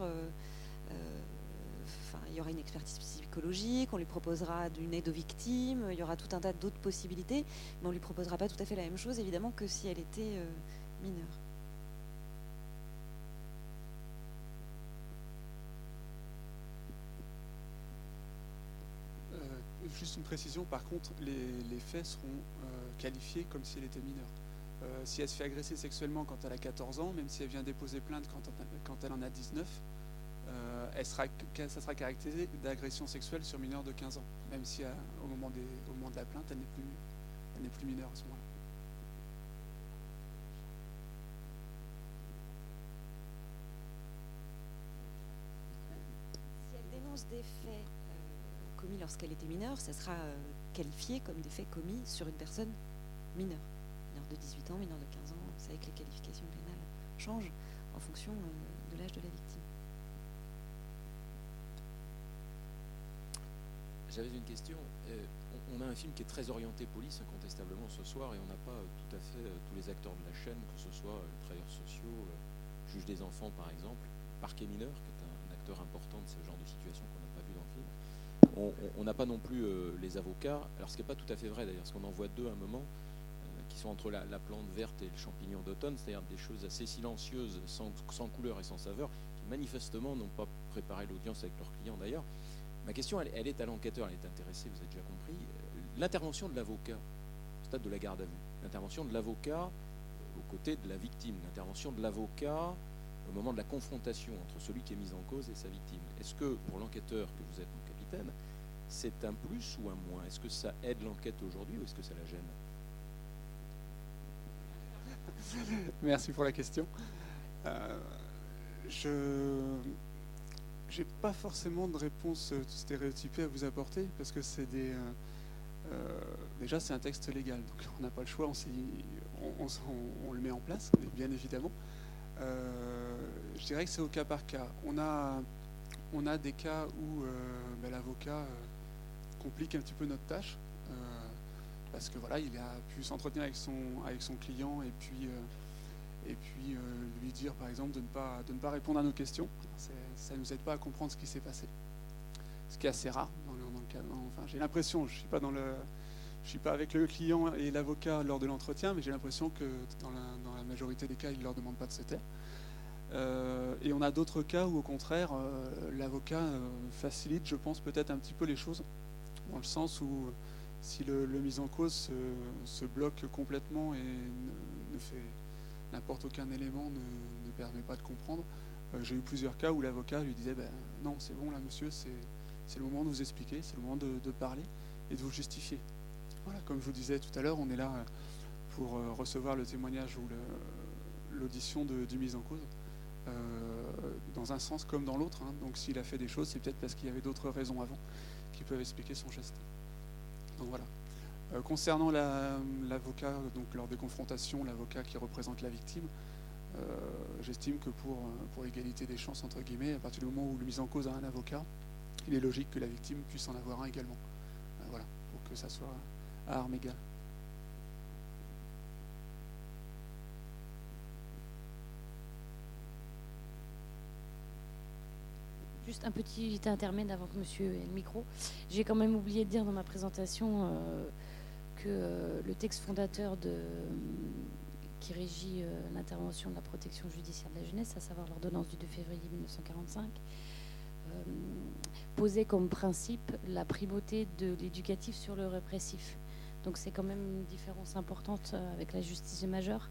Il y aura une expertise psychologique, on lui proposera d'une aide aux victimes, il y aura tout un tas d'autres possibilités, mais on lui proposera pas tout à fait la même chose, évidemment, que si elle était euh, mineure. Euh, juste une précision, par contre, les, faits seront euh, qualifiés comme si elle était mineure. Si elle se fait agresser sexuellement quand elle a 14 ans, même si elle vient déposer plainte quand elle en a 19, euh, elle sera, ça sera caractérisé d'agression sexuelle sur mineur de 15 ans, même si euh, au, moment des, au moment de la plainte, elle n'est plus, elle n'est plus mineure à ce moment-là. Si elle dénonce des faits euh, commis lorsqu'elle était mineure, ça sera qualifié comme des faits commis sur une personne mineure. mineur de 18 ans, mineur de 15 ans. Vous savez que les qualifications pénales changent en fonction de l'âge de la victime. J'avais une question. on a un film qui est très orienté police, incontestablement, ce soir, et on n'a pas tout à fait tous les acteurs de la chaîne, que ce soit travailleurs sociaux, juge des enfants, par exemple, parquet mineur, qui est un, acteur important de ce genre de situation qu'on n'a pas vu dans le film. On n'a pas non plus les avocats, alors ce qui n'est pas tout à fait vrai d'ailleurs, parce qu'on en voit deux à un moment, qui sont entre la, plante verte et le champignon d'automne, c'est-à-dire des choses assez silencieuses, sans, couleur et sans saveur, qui manifestement n'ont pas préparé l'audience avec leurs clients d'ailleurs. Ma question, elle, est à l'enquêteur, elle est intéressée, vous avez déjà compris. L'intervention de l'avocat, au stade de la garde à vue, l'intervention de l'avocat aux côtés de la victime, l'intervention de l'avocat au moment de la confrontation entre celui qui est mis en cause et sa victime. Est-ce que, pour l'enquêteur que vous êtes, mon capitaine, c'est un plus ou un moins? Est-ce que ça aide l'enquête aujourd'hui ou est-ce que ça la gêne? Merci pour la question. Euh, je n'ai pas forcément de réponse stéréotypée à vous apporter parce que c'est des. Euh, euh, déjà, c'est un texte légal, donc on n'a pas le choix, on, le met en place, bien évidemment. je dirais que c'est au cas par cas. On a, des cas où ben, l'avocat complique un petit peu notre tâche parce que voilà, il a pu s'entretenir avec son, avec son client et puis, euh, et puis euh, lui dire par exemple de ne, pas, répondre à nos questions. Ça ne nous aide pas à comprendre ce qui s'est passé. Ce qui est assez rare dans le, cas. enfin, j'ai l'impression, je ne suis pas le. Avec le client et l'avocat lors de l'entretien, mais j'ai l'impression que dans la, majorité des cas, il ne leur demande pas de se taire. Euh, et on a d'autres cas où, au contraire, l'avocat facilite, je pense, peut-être un petit peu les choses, dans le sens où si le, mis en cause se, bloque complètement et ne, fait n'importe aucun élément ne, permet pas de comprendre, euh, j'ai eu plusieurs cas où l'avocat lui disait ben, non c'est bon là monsieur c'est le moment de vous expliquer, c'est le moment de, parler et de vous justifier. Voilà, comme je vous disais tout à l'heure, on est là pour euh, recevoir le témoignage ou l'audition du mise en cause. Euh, dans un sens comme dans l'autre. Hein. Donc s'il a fait des choses, c'est peut-être parce qu'il y avait d'autres raisons avant qui peuvent expliquer son geste voilà. Euh, concernant l'avocat, donc lors des confrontations, l'avocat qui représente la victime, euh, j'estime que pour, euh, pour l'égalité des chances, entre guillemets, à partir du moment où le mise en cause a un avocat, il est logique que la victime puisse en avoir un également. voilà, pour que ça soit à armes égales. Juste un petit intermède avant que monsieur ait le micro. J'ai quand même oublié de dire dans ma présentation que euh, le texte fondateur de, qui régit euh, l'intervention de la protection judiciaire de la jeunesse, à savoir l'ordonnance du 2 février 1945, posait comme principe la primauté de l'éducatif sur le répressif. Donc c'est quand même une différence importante avec la justice majeure.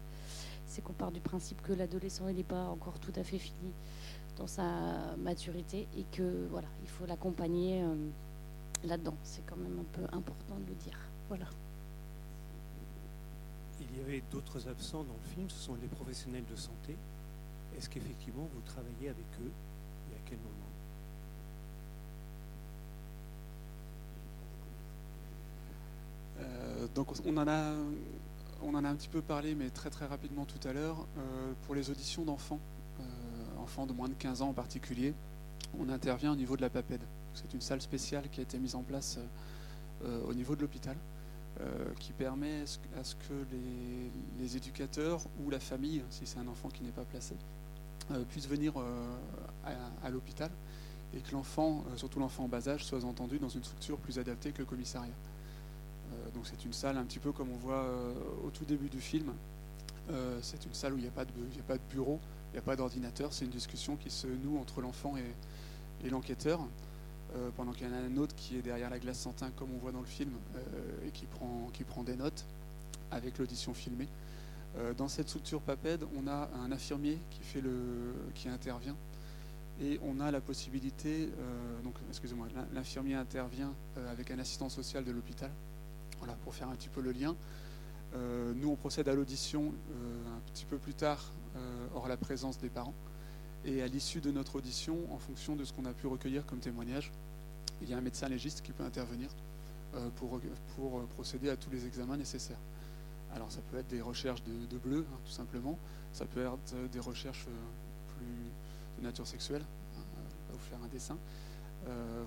C'est qu'on part du principe que l'adolescent n'est pas encore tout à fait fini dans sa maturité et que voilà, il faut l'accompagner euh, là-dedans. C'est quand même un peu important de le dire. Voilà. Il y avait d'autres absents dans le film, ce sont les professionnels de santé. Est-ce qu'effectivement vous travaillez avec eux et à quel moment? Euh, donc on en a on en a un petit peu parlé mais très très rapidement tout à l'heure euh, pour les auditions d'enfants enfants de moins de 15 ans en particulier, on intervient au niveau de la PAPED. C'est une salle spéciale qui a été mise en place euh, au niveau de l'hôpital, euh, qui permet à ce que les, éducateurs ou la famille, si c'est un enfant qui n'est pas placé, euh, puissent venir à, l'hôpital et que l'enfant, surtout l'enfant en bas âge, soit entendu dans une structure plus adaptée que le commissariat. donc c'est une salle un petit peu comme on voit au tout début du film. c'est une salle où il n'y a, pas de bureau, il n'y a pas d'ordinateur, c'est une discussion qui se noue entre l'enfant et, l'enquêteur, euh, pendant qu'il y en a un autre qui est derrière la glace Santin, comme on voit dans le film, euh, et qui prend, qui prend des notes avec l'audition filmée. Euh, dans cette structure PAPED, on a un infirmier qui, qui intervient, et on a la possibilité, donc excusez-moi, l'infirmier intervient avec un assistant social de l'hôpital, voilà, pour faire un petit peu le lien. nous, on procède à l'audition un petit peu plus tard hors la présence des parents. Et à l'issue de notre audition, en fonction de ce qu'on a pu recueillir comme témoignage, il y a un médecin légiste qui peut intervenir euh, pour, pour procéder à tous les examens nécessaires. Alors ça peut être des recherches de, bleu, hein, tout simplement. Ça peut être des recherches plus de nature sexuelle. Hein, vous faire un dessin.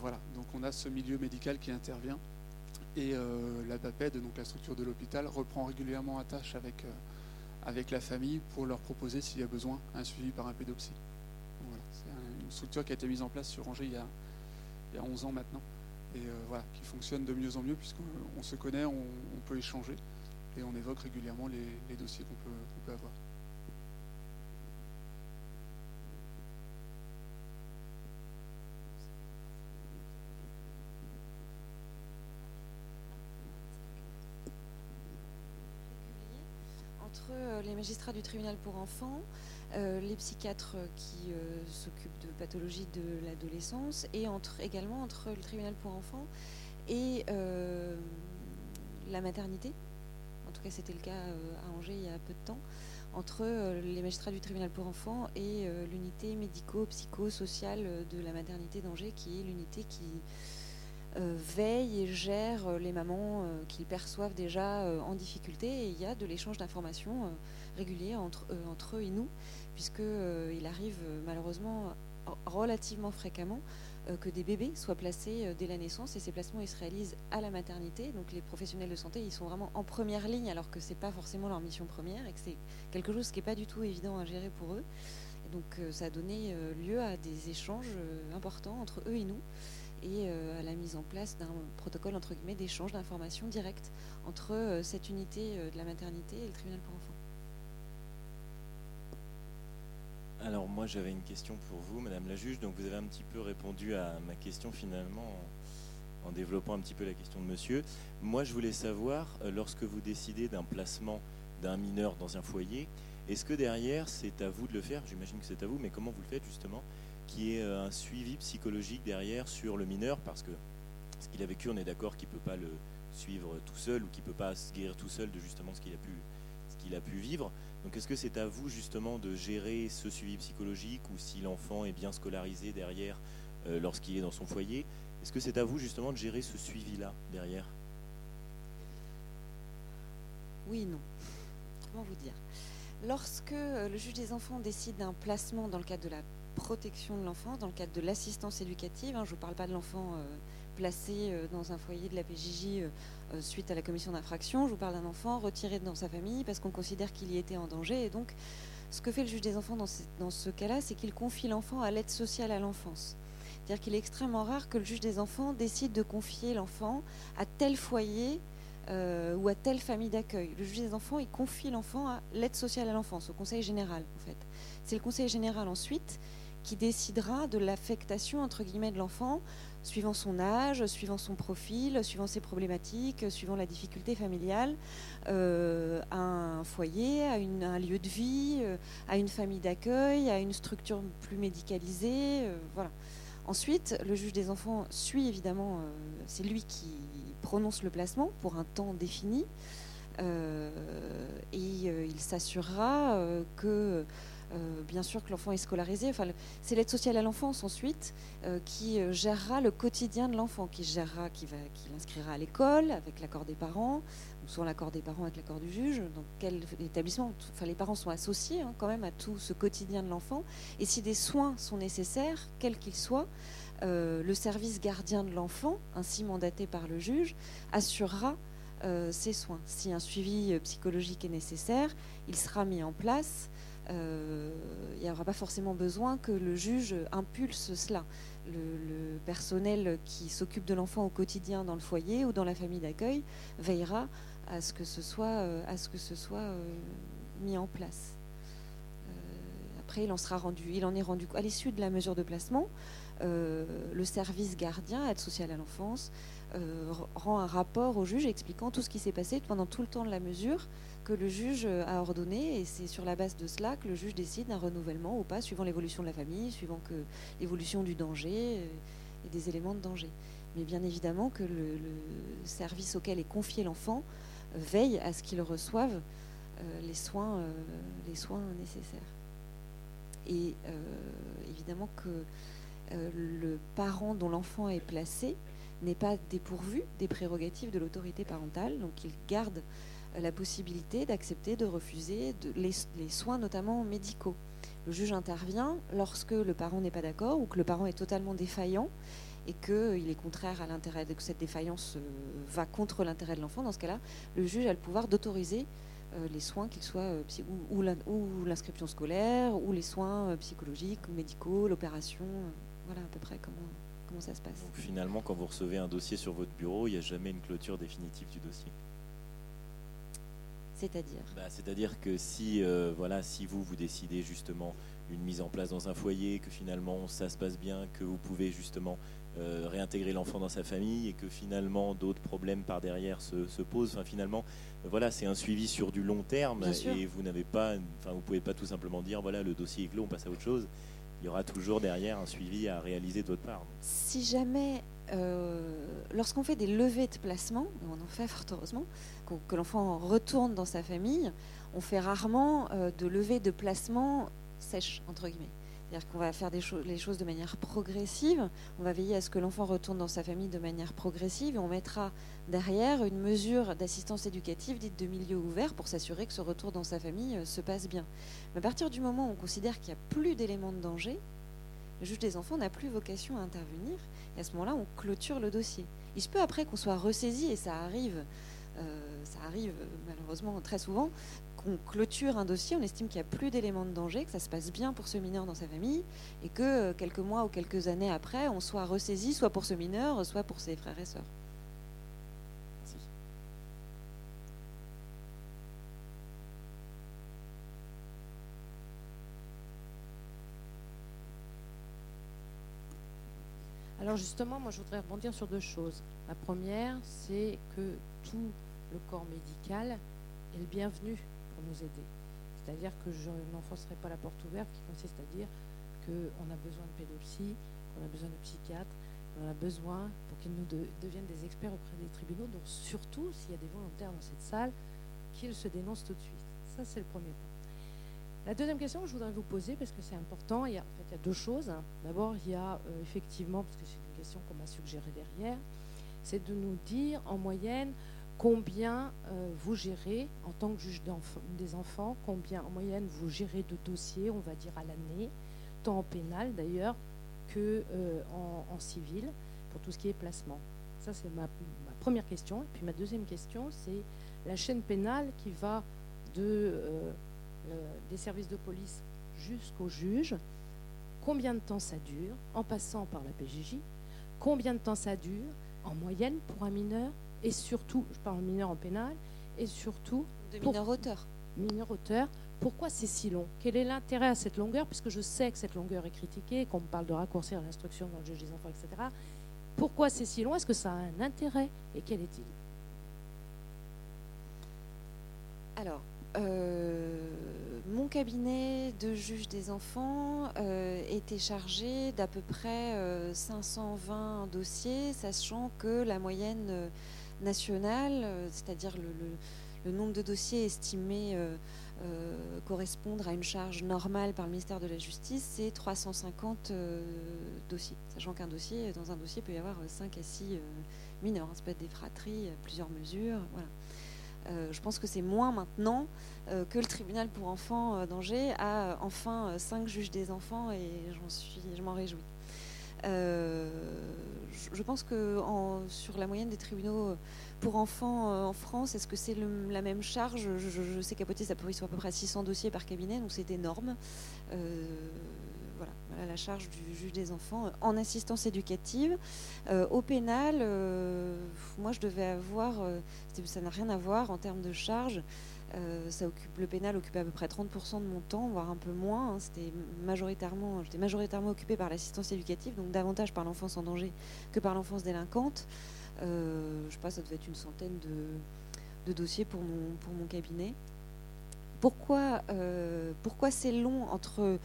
voilà, donc on a ce milieu médical qui intervient et la BAPED, donc la structure de l'hôpital, reprend régulièrement attache avec, avec la famille pour leur proposer, s'il y a besoin, un suivi par un pédopsie. Voilà, c'est une structure qui a été mise en place sur Angers il y a, il y a 11 ans maintenant et euh, voilà, qui fonctionne de mieux en mieux puisqu'on se connaît, on, peut échanger et on évoque régulièrement les, dossiers qu'on peut, peut avoir. Entre euh, les magistrats du tribunal pour enfants, euh, les psychiatres qui euh, s'occupent de pathologies de l'adolescence et entre, également entre le tribunal pour enfants et la maternité. En tout cas, c'était le cas à Angers il y a peu de temps entre les magistrats du tribunal pour enfants et l'unité médico-psycho-sociale de la maternité d'Angers, qui est l'unité qui veille et gère les mamans qu'ils perçoivent déjà en difficulté. Et il y a de l'échange d'informations régulier entre, eux et nous puisqu'il euh, arrive euh, malheureusement relativement fréquemment euh, que des bébés soient placés dès la naissance et ces placements ils se réalisent à la maternité. Donc les professionnels de santé ils sont vraiment en première ligne alors que ce n'est pas forcément leur mission première et que c'est quelque chose qui n'est pas du tout évident à gérer pour eux. donc ça a donné lieu à des échanges importants entre eux et nous et à la mise en place d'un protocole entre guillemets d'échange d'informations directes entre cette unité de la maternité et le tribunal pour enfants. Alors moi j'avais une question pour vous, Madame la juge. Donc vous avez un petit peu répondu à ma question finalement en, développant un petit peu la question de Monsieur. Moi je voulais savoir, euh, lorsque vous décidez d'un placement d'un mineur dans un foyer, est-ce que derrière c'est à vous de le faire? J'imagine que c'est à vous, mais comment vous le faites justement? Qui est euh, un suivi psychologique derrière sur le mineur Parce que ce qu'il a vécu, on est d'accord qu'il ne peut pas le suivre tout seul ou qu'il ne peut pas se guérir tout seul de justement ce qu'il a pu, ce qu'il a pu vivre. Donc est-ce que c'est à vous justement de gérer ce suivi psychologique ou si l'enfant est bien scolarisé derrière euh, lorsqu'il est dans son foyer? Est-ce que c'est à vous justement de gérer ce suivi-là derrière? Oui, non. Comment vous dire? Lorsque euh, le juge des enfants décide d'un placement dans le cadre de la protection de l'enfant, dans le cadre de l'assistance éducative, hein, je ne vous parle pas de l'enfant euh, placé dans un foyer de la PJJ euh, suite à la commission d'infraction. Je vous parle d'un enfant retiré dans sa famille parce qu'on considère qu'il y était en danger. Et donc, ce que fait le juge des enfants dans ce, cas-là, c'est qu'il confie l'enfant à l'aide sociale à l'enfance. C'est-à-dire qu'il est extrêmement rare que le juge des enfants décide de confier l'enfant à tel foyer euh, ou à telle famille d'accueil. Le juge des enfants, il confie l'enfant à l'aide sociale à l'enfance, au conseil général en fait. C'est le conseil général ensuite qui décidera de l'affectation entre guillemets de l'enfant suivant son âge, suivant son profil, suivant ses problématiques, suivant la difficulté familiale, euh, à un foyer, à, un lieu de vie, euh, à une famille d'accueil, à une structure plus médicalisée. Euh, voilà. Ensuite, le juge des enfants suit évidemment, c'est lui qui prononce le placement pour un temps défini. et il s'assurera que euh, bien sûr que l'enfant est scolarisé. C'est l'aide sociale à l'enfance ensuite euh, qui euh, gérera le quotidien de l'enfant, qui gérera, qui l'inscrira à l'école avec l'accord des parents, ou soit l'accord des parents avec l'accord du juge. Dans quel établissement Enfin, les parents sont associés hein, quand même à tout ce quotidien de l'enfant. Et si des soins sont nécessaires, quels qu'ils soient, le service gardien de l'enfant, ainsi mandaté par le juge, assurera ces soins. Si un suivi psychologique est nécessaire, il sera mis en place il n'y aura pas forcément besoin que le juge impulse cela. Le, personnel qui s'occupe de l'enfant au quotidien dans le foyer ou dans la famille d'accueil veillera à ce que ce soit, euh, euh, mis en place. après, il en sera rendu, il en est rendu à l'issue de la mesure de placement. le service gardien, aide sociale à l'enfance, rend un rapport au juge expliquant tout ce qui s'est passé pendant tout le temps de la mesure que le juge a ordonné et c'est sur la base de cela que le juge décide d'un renouvellement ou pas, suivant l'évolution de la famille, suivant que l'évolution du danger euh, et des éléments de danger. Mais bien évidemment que le, service auquel est confié l'enfant euh, veille à ce qu'il reçoive euh, les, soins, les soins nécessaires. Et évidemment que le parent dont l'enfant est placé n'est pas dépourvu des prérogatives de l'autorité parentale, donc il garde la possibilité d'accepter, de refuser les, soins notamment médicaux. Le juge intervient lorsque le parent n'est pas d'accord ou que le parent est totalement défaillant et qu'il est contraire à l'intérêt, que cette défaillance va contre l'intérêt de l'enfant. Dans ce cas-là, le juge a le pouvoir d'autoriser les soins, qu'ils soient ou, l'inscription scolaire, ou les soins psychologiques médicaux, l'opération. Voilà à peu près comment, comment ça se passe. Donc, finalement, quand vous recevez un dossier sur votre bureau, il n'y a jamais une clôture définitive du dossier? C'est-à-dire bah, C'est-à-dire que si, euh, voilà, si vous, vous décidez justement une mise en place dans un foyer, que finalement ça se passe bien, que vous pouvez justement euh, réintégrer l'enfant dans sa famille et que finalement d'autres problèmes par derrière se, se posent. Enfin, finalement, voilà, c'est un suivi sur du long terme et vous n'avez pas, enfin, vous pouvez pas tout simplement dire voilà, le dossier est clos, on passe à autre chose il y aura toujours derrière un suivi à réaliser d'autre part. Si jamais, lorsqu'on fait des levées de placement, on en fait fort heureusement, que, l'enfant retourne dans sa famille, on fait rarement euh, de levées de placement sèches, entre guillemets. C'est-à-dire qu'on va faire des les choses de manière progressive, on va veiller à ce que l'enfant retourne dans sa famille de manière progressive et on mettra derrière une mesure d'assistance éducative dite de milieu ouvert pour s'assurer que ce retour dans sa famille euh, se passe bien. Mais à partir du moment où on considère qu'il n'y a plus d'éléments de danger, le juge des enfants n'a plus vocation à intervenir et à ce moment-là on clôture le dossier. Il se peut après qu'on soit ressaisi et ça arrive. Euh, ça arrive euh, malheureusement très souvent, on clôture un dossier, on estime qu'il n'y a plus d'éléments de danger, que ça se passe bien pour ce mineur dans sa famille, et que euh, quelques mois ou quelques années après, on soit ressaisi soit pour ce mineur, soit pour ses frères et sœurs. Merci. Alors justement, moi je voudrais rebondir sur deux choses. La première, c'est que tout le corps médical est le bienvenu nous aider. C'est-à-dire que je n'enfoncerai pas la porte ouverte, qui consiste à dire qu'on a besoin de pédopsie, qu'on a besoin de psychiatres, qu'on a besoin pour qu'ils nous deviennent des experts auprès des tribunaux. Donc surtout, s'il y a des volontaires dans cette salle, qu'ils se dénoncent tout de suite. Ça, c'est le premier point. La deuxième question que je voudrais vous poser, parce que c'est important, il y, a, deux choses. D'abord, il y a euh, effectivement, parce que c'est une question qu'on m'a suggérée derrière, c'est de nous dire en moyenne combien euh, vous gérez en tant que juge des enfants, combien en moyenne vous gérez de dossiers, on va dire à l'année, tant en pénal d'ailleurs que euh, en, civil, pour tout ce qui est placement. Ça, c'est ma, première question. Et puis ma deuxième question, c'est la chaîne pénale qui va de, des services de police jusqu'au juge. Combien de temps ça dure, en passant par la PJJ Combien de temps ça dure, en moyenne, pour un mineur? Et surtout, je parle mineur en pénal, et surtout... De mineur auteur. Mineur auteur. Pourquoi c'est si long? Quel est l'intérêt à cette longueur Puisque je sais que cette longueur est critiquée, qu'on me parle de raccourcir l'instruction dans le juge des enfants, etc. Pourquoi c'est si long? Est-ce que ça a un intérêt? Et quel est-il? Alors, mon cabinet de juge des enfants euh, était chargé d'à peu près 520 euh, dossiers, sachant que la moyenne nationale, euh, c'est-à-dire le, nombre de dossiers estimés euh, euh, correspondre à une charge normale par le ministère de la Justice, c'est 350 dossiers. Sachant qu'un dossier, dans un dossier, peut y avoir 5 à 6 mineurs. Ça peut être des fratries, plusieurs mesures. Voilà. Je pense que c'est moins maintenant que le tribunal pour enfants d'Angers a enfin 5 juges des enfants et je m'en réjouis. Euh, je pense que sur la moyenne des tribunaux pour enfants euh, en France, est-ce que c'est la même charge? Je, sais qu'à Poitiers, ça peut être à peu près 600 dossiers par cabinet, donc c'est énorme. Euh, voilà, la charge du juge des enfants en assistance éducative. au pénal, moi je devais avoir, ça n'a rien à voir en termes de charge. Euh, le pénal occupe à peu près 30% de mon temps, voire un peu moins. Hein. J'étais majoritairement occupée par l'assistance éducative, donc davantage par l'enfance en danger que par l'enfance délinquante. Euh, je sais pas, ça devait être une centaine de, dossiers pour mon, cabinet. Euh, pourquoi c'est long entre,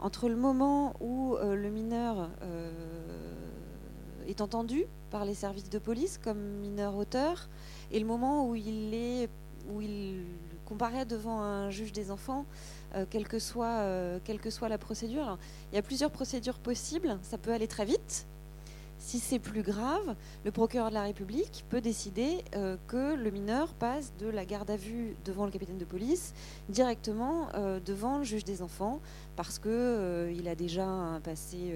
entre le moment où euh, le mineur est entendu par les services de police comme mineur auteur et le moment où il est où il comparer devant un juge des enfants, euh, euh, quelle que soit la procédure. il y a plusieurs procédures possibles, ça peut aller très vite, Si c'est plus grave, le procureur de la République peut décider euh, que le mineur passe de la garde à vue devant le capitaine de police directement euh, devant le juge des enfants parce qu'il euh, a déjà un passé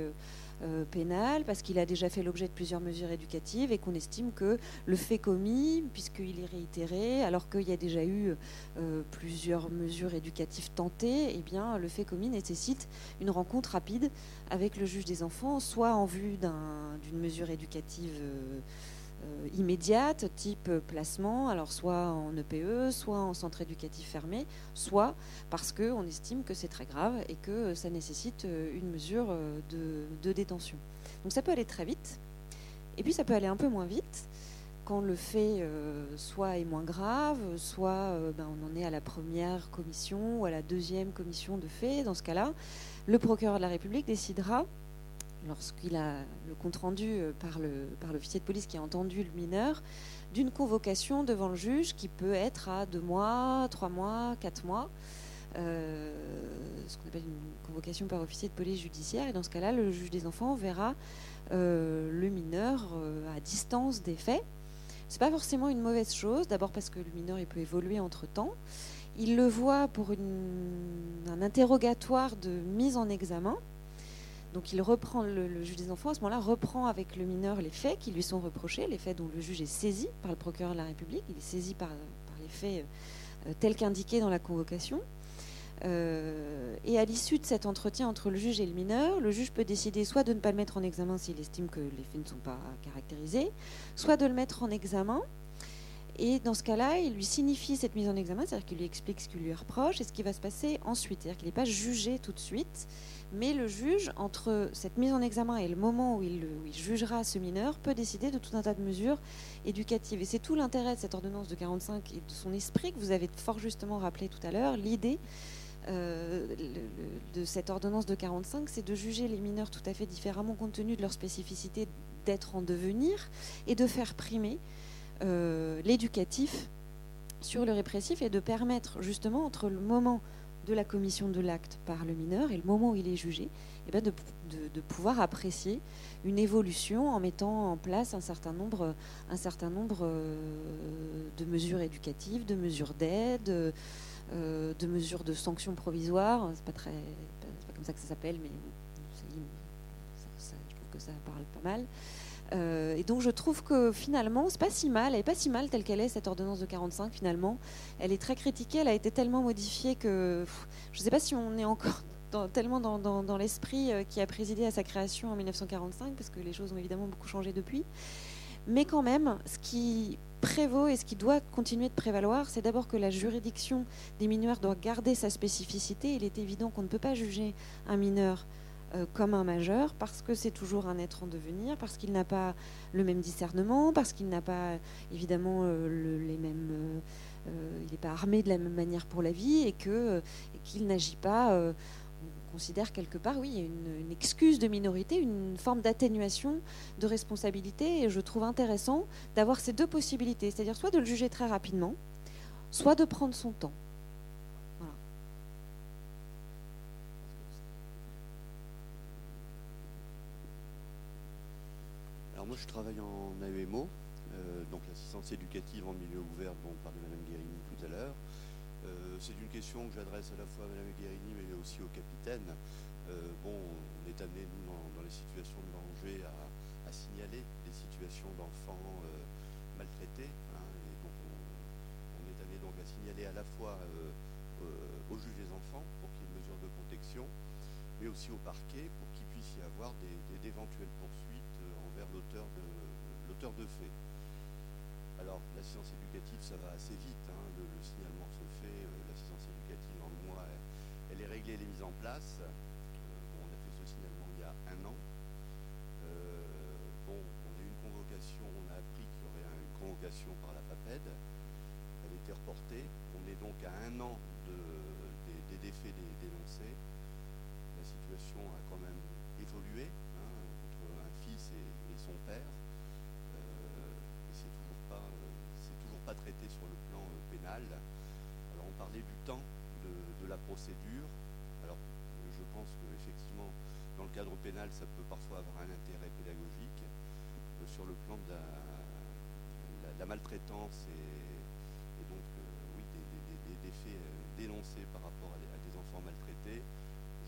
euh, pénal, parce qu'il a déjà fait l'objet de plusieurs mesures éducatives et qu'on estime que le fait commis, puisqu'il est réitéré, alors qu'il y a déjà eu euh, plusieurs mesures éducatives tentées, eh bien, le fait commis nécessite une rencontre rapide avec le juge des enfants, soit en vue d'une mesure éducative. Euh, immédiate, type placement, alors soit en EPE, soit en centre éducatif fermé, soit parce qu'on estime que c'est très grave et que ça nécessite euh, une mesure euh, de, détention. Donc ça peut aller très vite, et puis ça peut aller un peu moins vite quand le fait soit est moins grave, soit ben, on en est à la première commission ou à la deuxième commission de fait. Dans ce cas-là, le procureur de la République décidera lorsqu'il a le compte rendu euh, par, le, par l'officier de police qui a entendu le mineur, d'une convocation devant le juge qui peut être à deux mois, trois mois, quatre mois. Euh, ce qu'on appelle une convocation par officier de police judiciaire. Et dans ce cas-là, le juge des enfants verra euh, le mineur à distance des faits. C'est pas forcément une mauvaise chose, d'abord parce que le mineur il peut évoluer entre temps. Il le voit pour un interrogatoire de mise en examen. Donc il reprend, le, juge des enfants à ce moment-là reprend avec le mineur les faits qui lui sont reprochés, les faits dont le juge est saisi par le procureur de la République, il est saisi par, les faits euh, tels qu'indiqués dans la convocation. Euh, et à l'issue de cet entretien entre le juge et le mineur, le juge peut décider soit de ne pas le mettre en examen s'il estime que les faits ne sont pas caractérisés, soit de le mettre en examen. Et dans ce cas-là, il lui signifie cette mise en examen, c'est-à-dire qu'il lui explique ce qu'il lui reproche et ce qui va se passer ensuite. C'est-à-dire qu'il n'est pas jugé tout de suite, mais le juge, entre cette mise en examen et le moment où il, jugera ce mineur, peut décider de tout un tas de mesures éducatives. Et c'est tout l'intérêt de cette ordonnance de 45 et de son esprit que vous avez fort justement rappelé tout à l'heure. L'idée euh, de cette ordonnance de 45, c'est de juger les mineurs tout à fait différemment compte tenu de leur spécificité d'être en devenir et de faire primer l'éducatif sur le répressif et de permettre justement entre le moment de la commission de l'acte par le mineur et le moment où il est jugé, eh ben, de, pouvoir apprécier une évolution en mettant en place un certain nombre, un certain nombre euh, de mesures éducatives, de mesures d'aide, euh, de mesures de sanctions provisoires. C'est pas très, pas comme ça que ça s'appelle, mais je trouve que ça parle pas mal. Euh, et donc je trouve que finalement, c'est pas si mal, elle est pas si mal telle qu'elle est cette ordonnance de 45 finalement. Elle est très critiquée, elle a été tellement modifiée que je ne sais pas si on est encore tellement dans, l'esprit euh, qui a présidé à sa création en 1945, parce que les choses ont évidemment beaucoup changé depuis. Mais quand même, ce qui prévaut et ce qui doit continuer de prévaloir, c'est d'abord que la juridiction des mineurs doit garder sa spécificité. Il est évident qu'on ne peut pas juger un mineur comme un majeur parce que c'est toujours un être en devenir, parce qu'il n'a pas le même discernement, parce qu'il n'a pas évidemment euh, les mêmes, euh, il n'est pas armé de la même manière pour la vie et qu'il n'agit pas. on considère quelque part, oui, une excuse de minorité, une forme d'atténuation de responsabilité. Et je trouve intéressant d'avoir ces deux possibilités, c'est-à-dire soit de le juger très rapidement, soit de prendre son temps. Moi, je travaille en AEMO, euh, donc l'assistance éducative en milieu ouvert dont parlait Mme Guérini tout à l'heure. Euh, c'est une question que j'adresse à la fois à Mme Guérini mais aussi au capitaine. Euh, bon, on est amené, nous, dans, les situations de danger, à, signaler des situations d'enfants maltraités. Hein, et donc, on, est amené donc à signaler à la fois au juge des enfants pour qu'il y ait une mesure de protection, mais aussi au parquet pour qu'il puisse y avoir d'éventuelles poursuites l'auteur de, l'auteur de fait. Alors, l'assistance éducative, ça va assez vite. Hein. Le, signalement se fait, euh, l'assistance éducative en mois, elle, est réglée, elle est en place. Euh, on a fait ce signalement il y a un an. Euh, bon, on a eu une convocation, on a appris qu'il y aurait une convocation par la PAPED. Elle a été reportée. On est donc à un an des, défaits dénoncés. La situation a quand même évolué son père. Euh, et c'est toujours pas, euh, toujours pas traité sur le plan pénal. Alors on parlait du temps de, la procédure. Alors je pense que effectivement dans cadre pénal ça peut parfois avoir un intérêt pédagogique. sur le plan de la, maltraitance et, donc euh, oui, des, faits euh, dénoncés par rapport à des, enfants maltraités,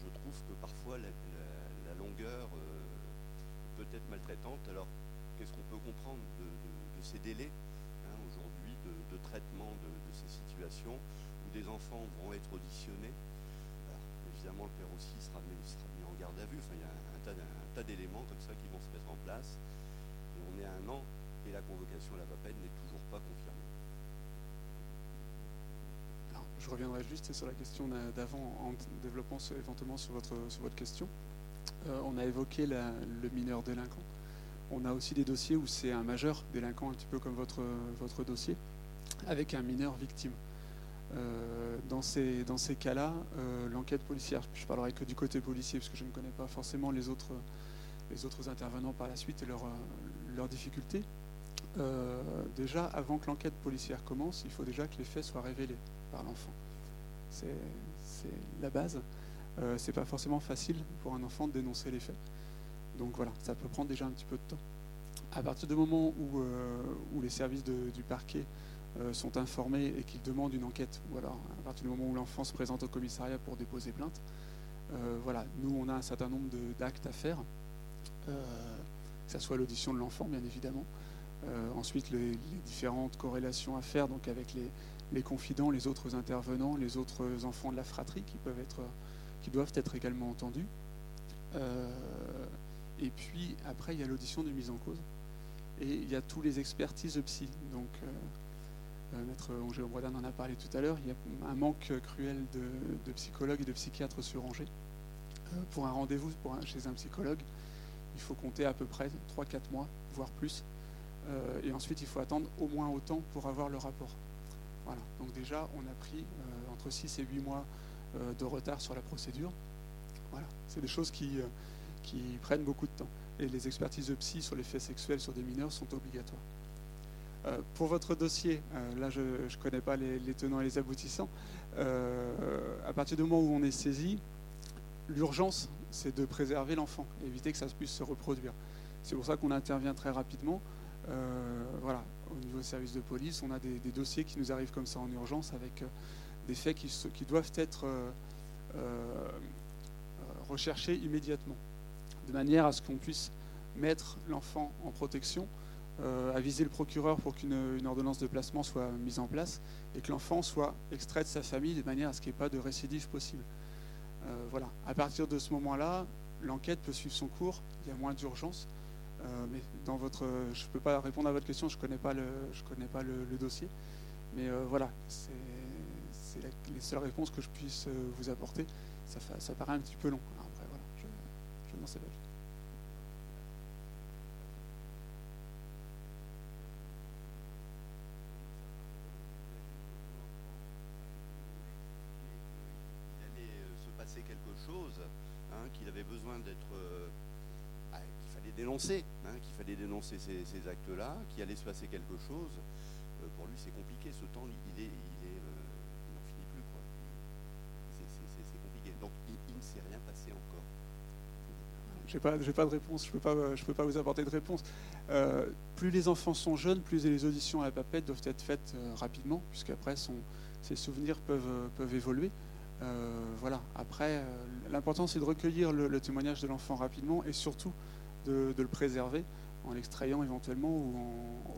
je trouve que parfois la, longueur euh, peut être maltraitante. Alors, qu'est-ce qu'on peut comprendre de, ces délais hein, aujourd'hui de, traitement de, ces situations où des enfants vont être auditionnés? Évidemment, le père aussi sera sera garde il y a un tas, d'éléments comme ça qui vont se mettre en place. On est à un an et la convocation à la peine n'est toujours pas confirmée. Je reviendrai juste sur la question d'a- d'avant en développant ce- éventuellement sur votre, sur votre question. Euh, on a évoqué le mineur délinquant. On a aussi des dossiers où c'est un majeur délinquant, un petit peu comme votre dossier, avec un mineur victime. Euh, dans ces, dans ces cas-là, euh, l'enquête policière, je parlerai que du côté policier parce que je ne connais pas forcément les autres, les autres intervenants par la suite et leurs euh, leurs difficultés. Déjà, avant que l'enquête policière commence, il faut déjà que les faits soient révélés par l'enfant. C'est la base. Euh, c'est pas forcément facile pour un enfant de dénoncer les faits. Donc voilà, ça peut prendre déjà un petit peu de temps. À partir du moment où, où les services du parquet sont informés et qu'ils demandent une enquête, ou alors à partir du moment où l'enfant se présente au commissariat pour déposer plainte, euh, voilà, nous on a un certain nombre d'actes à faire, euh, que ce soit l'audition de l'enfant bien évidemment, euh, ensuite les, différentes corrélations à faire, donc avec les, les confidents, les autres intervenants, les autres enfants de la fratrie qui peuvent être, qui doivent être également entendus. Euh, et puis après il y a l'audition de mise en cause et il y a tous les expertises psy. Donc euh, euh, Maître Angèle Brodin en a parlé tout à l'heure, il y a un manque cruel de, psychologues et de psychiatres sur Angers. Euh, pour un rendez-vous chez un psychologue, il faut compter à peu près 3-4 mois, voire plus. Euh, et ensuite, il faut attendre au moins autant pour avoir le rapport. Voilà. Donc déjà, on a pris euh, entre 6 et 8 mois euh, de retard sur la procédure. Voilà. C'est des choses qui, euh, qui prennent beaucoup de temps. Et les expertises de psy sur les faits sexuels sur des mineurs sont obligatoires. Euh, pour votre dossier, euh, là je ne connais pas les, tenants et les aboutissants, euh, à partir du moment où on est saisi, l'urgence c'est de préserver l'enfant, éviter que ça puisse se reproduire. C'est pour ça qu'on intervient très rapidement. Voilà, au niveau des services de police, on a des, dossiers qui nous arrivent comme ça en urgence avec des faits qui, doivent être recherchés immédiatement, de manière à ce qu'on puisse mettre l'enfant en protection, aviser le procureur pour qu'une une ordonnance de placement soit mise en place et que l'enfant soit extrait de sa famille de manière à ce qu'il n'y ait pas de récidive possible. Euh, voilà. À partir de ce moment-là, l'enquête peut suivre son cours, il y a moins d'urgence. Euh, mais dans votre, je ne peux pas répondre à votre question, je ne connais pas le, je connais pas le, dossier. Mais euh, voilà, c'est les seules réponses que je puisse euh, vous apporter. Ça, paraît un petit peu long. Après, voilà, je, je n'en sais pas allait euh, se passer quelque chose, hein, qu'il avait besoin d'être. euh, ah, hein, qu'il fallait dénoncer ces, ces actes-là, qu'il allait se passer quelque chose. Euh, pour lui, c'est compliqué. Ce temps, il est. Il est euh, n'en finit plus. C'est- compliqué. Donc, il, ne s'est rien passé encore. J'ai pas, j'ai pas de réponse. Je peux pas, je peux pas vous apporter de réponse. Euh, plus les enfants sont jeunes, plus les auditions à la papette doivent être faites rapidement, puisqu'après ses souvenirs peuvent, peuvent évoluer. Voilà. Après, l'important c'est de recueillir le, le témoignage de l'enfant rapidement et surtout de, le préserver en l'extrayant éventuellement ou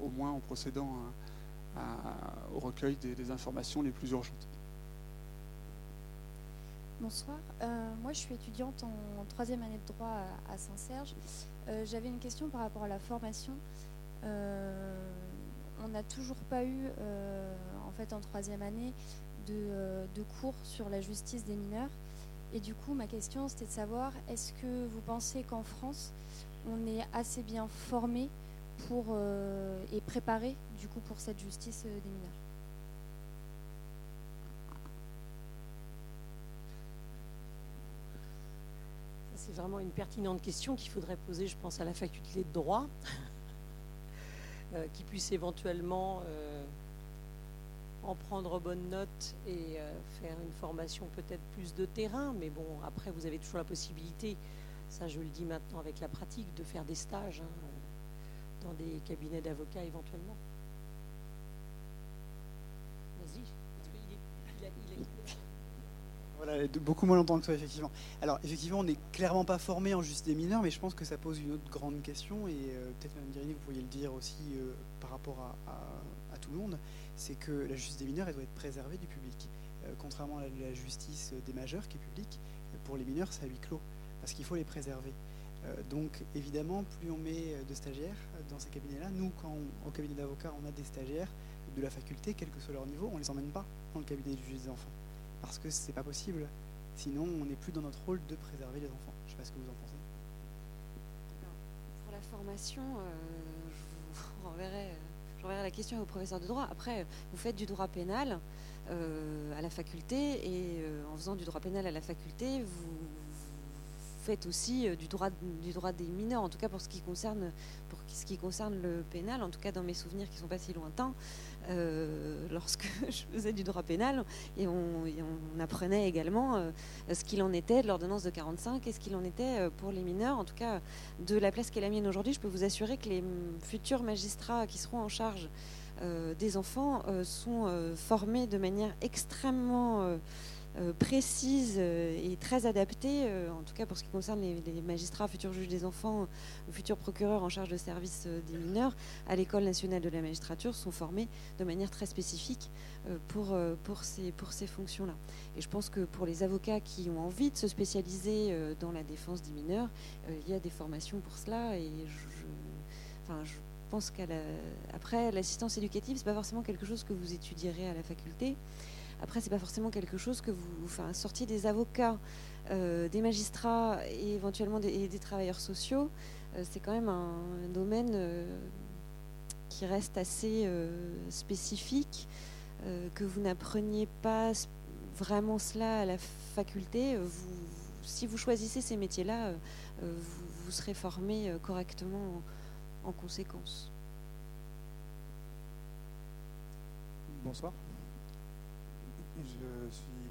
au moins en procédant au recueil des, informations les plus urgentes. Bonsoir. Euh, moi, je suis étudiante en troisième année de droit à, Saint-Serge. Euh, J'avais une question par rapport à la formation. Euh, on n'a toujours pas eu, en fait, en troisième année, de cours sur la justice des mineurs. Et du coup, ma question, c'était de savoir, est-ce que vous pensez qu'en France, on est assez bien formé pour, euh, et préparé, du coup, pour cette justice euh, des mineurs C'est vraiment une pertinente question qu'il faudrait poser, je pense, à la faculté de droit, euh, qui puisse éventuellement en prendre bonne note et faire une formation peut-être plus de terrain. Mais bon, après, vous avez toujours la possibilité, ça je le dis maintenant avec la pratique, de faire des stages. hein. dans des cabinets d'avocats éventuellement. Vas-y, Voilà, beaucoup moins longtemps que toi, effectivement. Alors, effectivement, on n'est clairement pas formé en justice des mineurs, mais je pense que ça pose une autre grande question, et euh, peut-être, Mme Guérini, vous pourriez le dire aussi euh, par rapport à, tout le monde, c'est que la justice des mineurs, elle doit être préservée du public. Euh, contrairement à la, la justice des majeurs, qui est publique, pour les mineurs, c'est à huis clos, parce qu'il faut les préserver. Euh, donc, évidemment, plus on met euh, de stagiaires euh, dans ces cabinets-là, nous, quand on- au cabinet d'avocats, on a des stagiaires de la faculté, quel que soit leur niveau, on les emmène pas dans le cabinet du juge des enfants parce que c'est pas possible. Sinon, on n'est plus dans notre rôle de préserver les enfants. Je sais pas ce que vous en pensez. Pour la formation, je vous renverrai, la question au professeur de droit. Après, vous faites du droit pénal à la faculté et en faisant du droit pénal à la faculté, vous, faites aussi euh, du droit, du droit des mineurs, en tout cas pour ce qui concerne, pour ce qui concerne le pénal, en tout cas dans mes souvenirs qui sont pas si lointains. euh, lorsque je faisais du droit pénal et on, apprenait également euh, ce qu'il en était de l'ordonnance de 45 et ce qu'il en était pour les mineurs. En tout cas, de la place qui est la mienne aujourd'hui, je peux vous assurer que les futurs magistrats qui seront en charge des enfants sont formés de manière extrêmement précise euh, et très adaptée, euh, en tout cas pour ce qui concerne les, magistrats, futurs juges des enfants, futurs procureurs en charge de service euh, des mineurs, à l'École nationale de la magistrature, sont formés de manière très spécifique euh, pour, euh, ces, fonctions-là. Et je pense que pour les avocats qui ont envie de se spécialiser euh, dans la défense des mineurs, euh, il y a des formations pour cela. Et je, enfin, je pense qu'à la- après l'assistance éducative, c'est pas forcément quelque chose que vous étudierez à la faculté. Après, c'est pas forcément quelque chose que vous, enfin, sortiez des avocats, euh, des magistrats et éventuellement des, travailleurs sociaux. euh, c'est quand même un, domaine euh, qui reste assez spécifique, que vous n'appreniez pas vraiment cela à la faculté. si vous choisissez ces métiers-là, vous, serez formé correctement en, en conséquence. Bonsoir.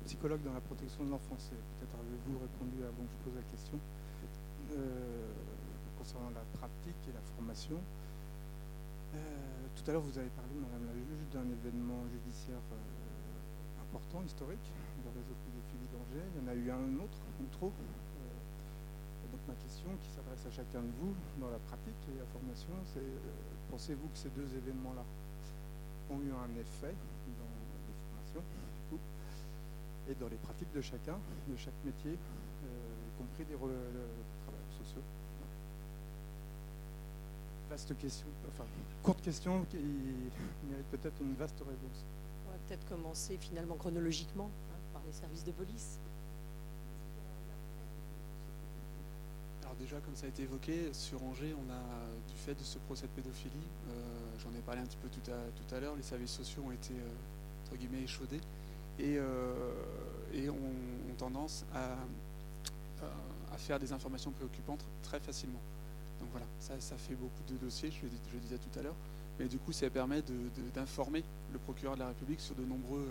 Psychologue dans la protection de l'enfance. Peut-être avez-vous répondu avant que je pose la question. Euh, concernant la pratique et la formation. Euh, tout à l'heure, vous avez parlé, Madame la juge, d'un événement judiciaire euh, important, historique, le réseau pédophilie d'Angers. Il y en a eu un autre, ou trop. Donc ma question, qui s'adresse à chacun de vous dans la pratique et la formation, c'est pensez-vous que ces deux événements-là ont eu un effet les formations du coup, et dans les pratiques de chacun, de chaque métier, euh, y compris des, travailleurs sociaux. Vaste question, enfin courte question qui mérite peut-être une vaste réponse. On va peut-être commencer finalement chronologiquement hein, par les services de police. Alors déjà, comme ça a été évoqué, sur Angers, on a, du fait de ce procès de pédophilie, euh, j'en ai parlé un petit peu tout à, tout à l'heure, les services sociaux ont été, euh, entre guillemets, échaudés et, euh, ont, tendance à, euh, à faire des informations préoccupantes très facilement. Donc voilà, ça, fait beaucoup de dossiers, je le, disais tout à l'heure, mais du coup, ça permet d'informer le procureur de la République sur de nombreux,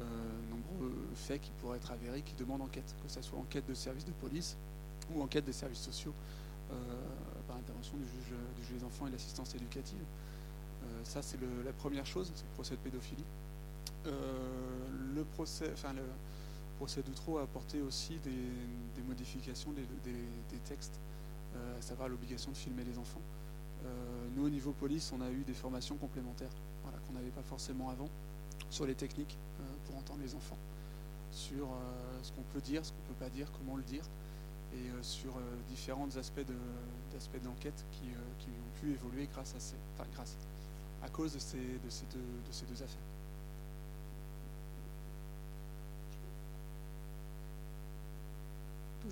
euh, nombreux faits qui pourraient être avérés, qui demandent enquête, que ce soit enquête de services de police ou enquête des services sociaux par intervention du juge, des enfants et de l'assistance éducative. Ça, c'est la première chose, c'est le procès de pédophilie. Euh, le procès, enfin le procès d'Outreau a apporté aussi des, modifications des, textes, euh, à savoir l'obligation de filmer les enfants. Euh, nous, au niveau police, on a eu des formations complémentaires, voilà, qu'on n'avait pas forcément avant, sur les techniques pour entendre les enfants, sur ce qu'on peut dire, ce qu'on ne peut pas dire, comment le dire, et sur différents aspects de, d'aspects de qui, qui ont pu évoluer grâce à ces, enfin, grâce, à cause de ces, de ces, deux, de ces deux affaires.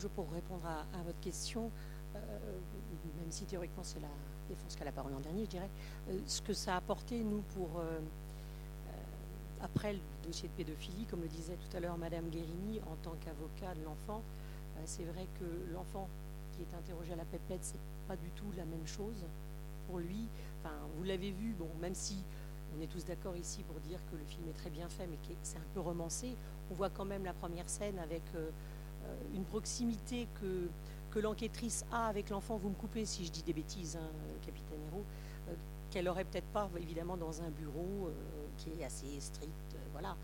Pour répondre à, votre question, euh, même si théoriquement c'est la défense qui a la parole en dernier, je dirais, euh, ce que ça a apporté, nous, pour, euh, après le dossier de pédophilie, comme le disait tout à l'heure Madame Guérini, en tant qu'avocat de l'enfant, c'est vrai que l'enfant qui est interrogé à la pépette, c'est pas du tout la même chose pour lui. Enfin, vous l'avez vu, bon, même si on est tous d'accord ici pour dire que le film est très bien fait, mais que c'est un peu romancé, on voit quand même la première scène avec une proximité que l'enquêtrice a avec l'enfant, vous me coupez si je dis des bêtises, hein, capitaine Hérault, euh, qu'elle aurait peut-être pas évidemment dans un bureau euh, qui est assez strict, euh, voilà.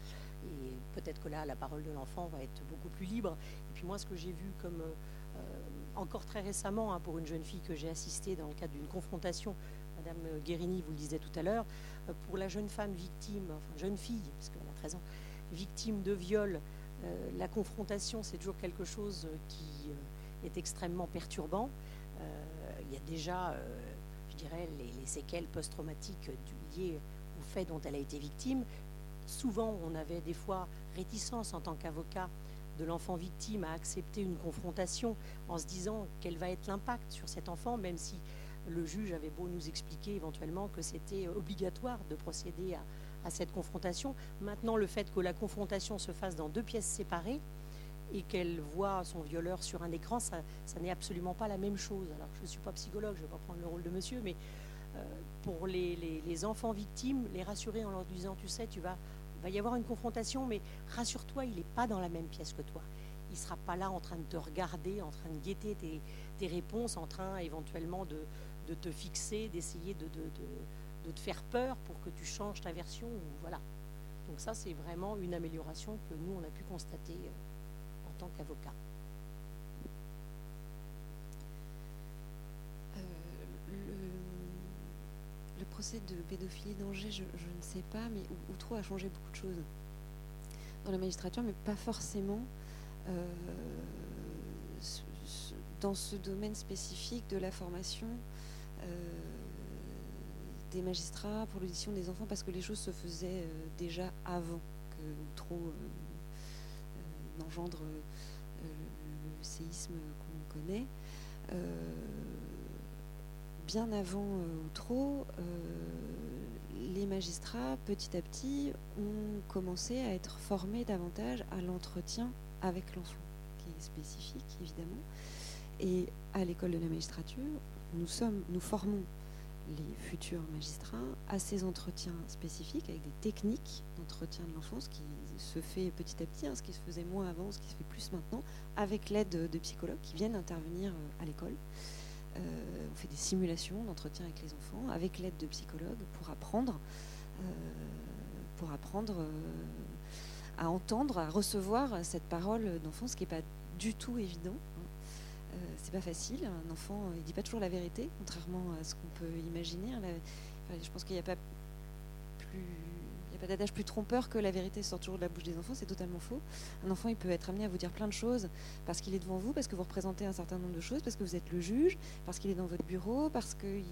Et peut-être que là, la parole de l'enfant va être beaucoup plus libre. Et puis moi, ce que j'ai vu comme encore très récemment hein, pour une jeune fille que j'ai assistée dans le cadre d'une confrontation, Madame Guérini vous le disait tout à l'heure, pour la jeune femme victime, enfin jeune fille, parce qu'elle a 13 ans, victime de viol, la confrontation, c'est toujours quelque chose qui est extrêmement perturbant. il y a déjà je dirais, les, séquelles post-traumatiques liées au fait dont elle a été victime. Souvent, on avait des fois réticence en tant qu'avocat de l'enfant victime à accepter une confrontation en se disant quel va être l'impact sur cet enfant, même si le juge avait beau nous expliquer éventuellement que c'était obligatoire de procéder à, à, cette confrontation. Maintenant, le fait que la confrontation se fasse dans deux pièces séparées, et qu'elle voit son violeur sur un écran, ça, n'est absolument pas la même chose. Alors, je ne suis pas psychologue, je ne vais pas prendre le rôle de monsieur, mais euh, pour les, enfants victimes, les rassurer en leur disant, tu sais, tu vas, va y avoir une confrontation, mais rassure-toi, il n'est pas dans la même pièce que toi. Il ne sera pas là en train de te regarder, en train de guetter tes, réponses, en train éventuellement de, te fixer, d'essayer de, de, te faire peur pour que tu changes ta version. Voilà. Donc ça, c'est vraiment une amélioration que nous, on a pu constater. Euh, tant qu'avocat euh, le, procès de pédophilie d'Angers, je, ne sais pas, mais Outreau a changé beaucoup de choses dans la magistrature, mais pas forcément euh, dans ce domaine spécifique de la formation des magistrats pour l'audition des enfants, parce que les choses se faisaient déjà avant que Outreau n'engendre euh, le, séisme qu'on connaît. Euh, bien avant euh, Outreau, les magistrats, petit à petit, ont commencé à être formés davantage à l'entretien avec l'enfant, qui est spécifique évidemment. Et à l'école de la magistrature, nous formons les futurs magistrats à ces entretiens spécifiques avec des techniques d'entretien de l'enfance qui se fait petit à petit, hein, ce qui se faisait moins avant, ce qui se fait plus maintenant, avec l'aide de psychologues qui viennent intervenir euh, à l'école. Euh, on fait des simulations d'entretien avec les enfants, avec l'aide de psychologues pour apprendre, euh, pour apprendre à entendre, à recevoir cette parole d'enfant, ce qui n'est pas du tout évident. Hein. c'est pas facile. Un enfant, il dit pas toujours la vérité, contrairement à ce qu'on peut imaginer. je pense qu'il n'y a pas plus n'y a pas d'adage plus trompeur que la vérité sort toujours de la bouche des enfants, c'est totalement faux. Un enfant, il peut être amené à vous dire plein de choses parce qu'il est devant vous, parce que vous représentez un certain nombre de choses, parce que vous êtes le juge, parce qu'il est dans votre bureau, parce qu'il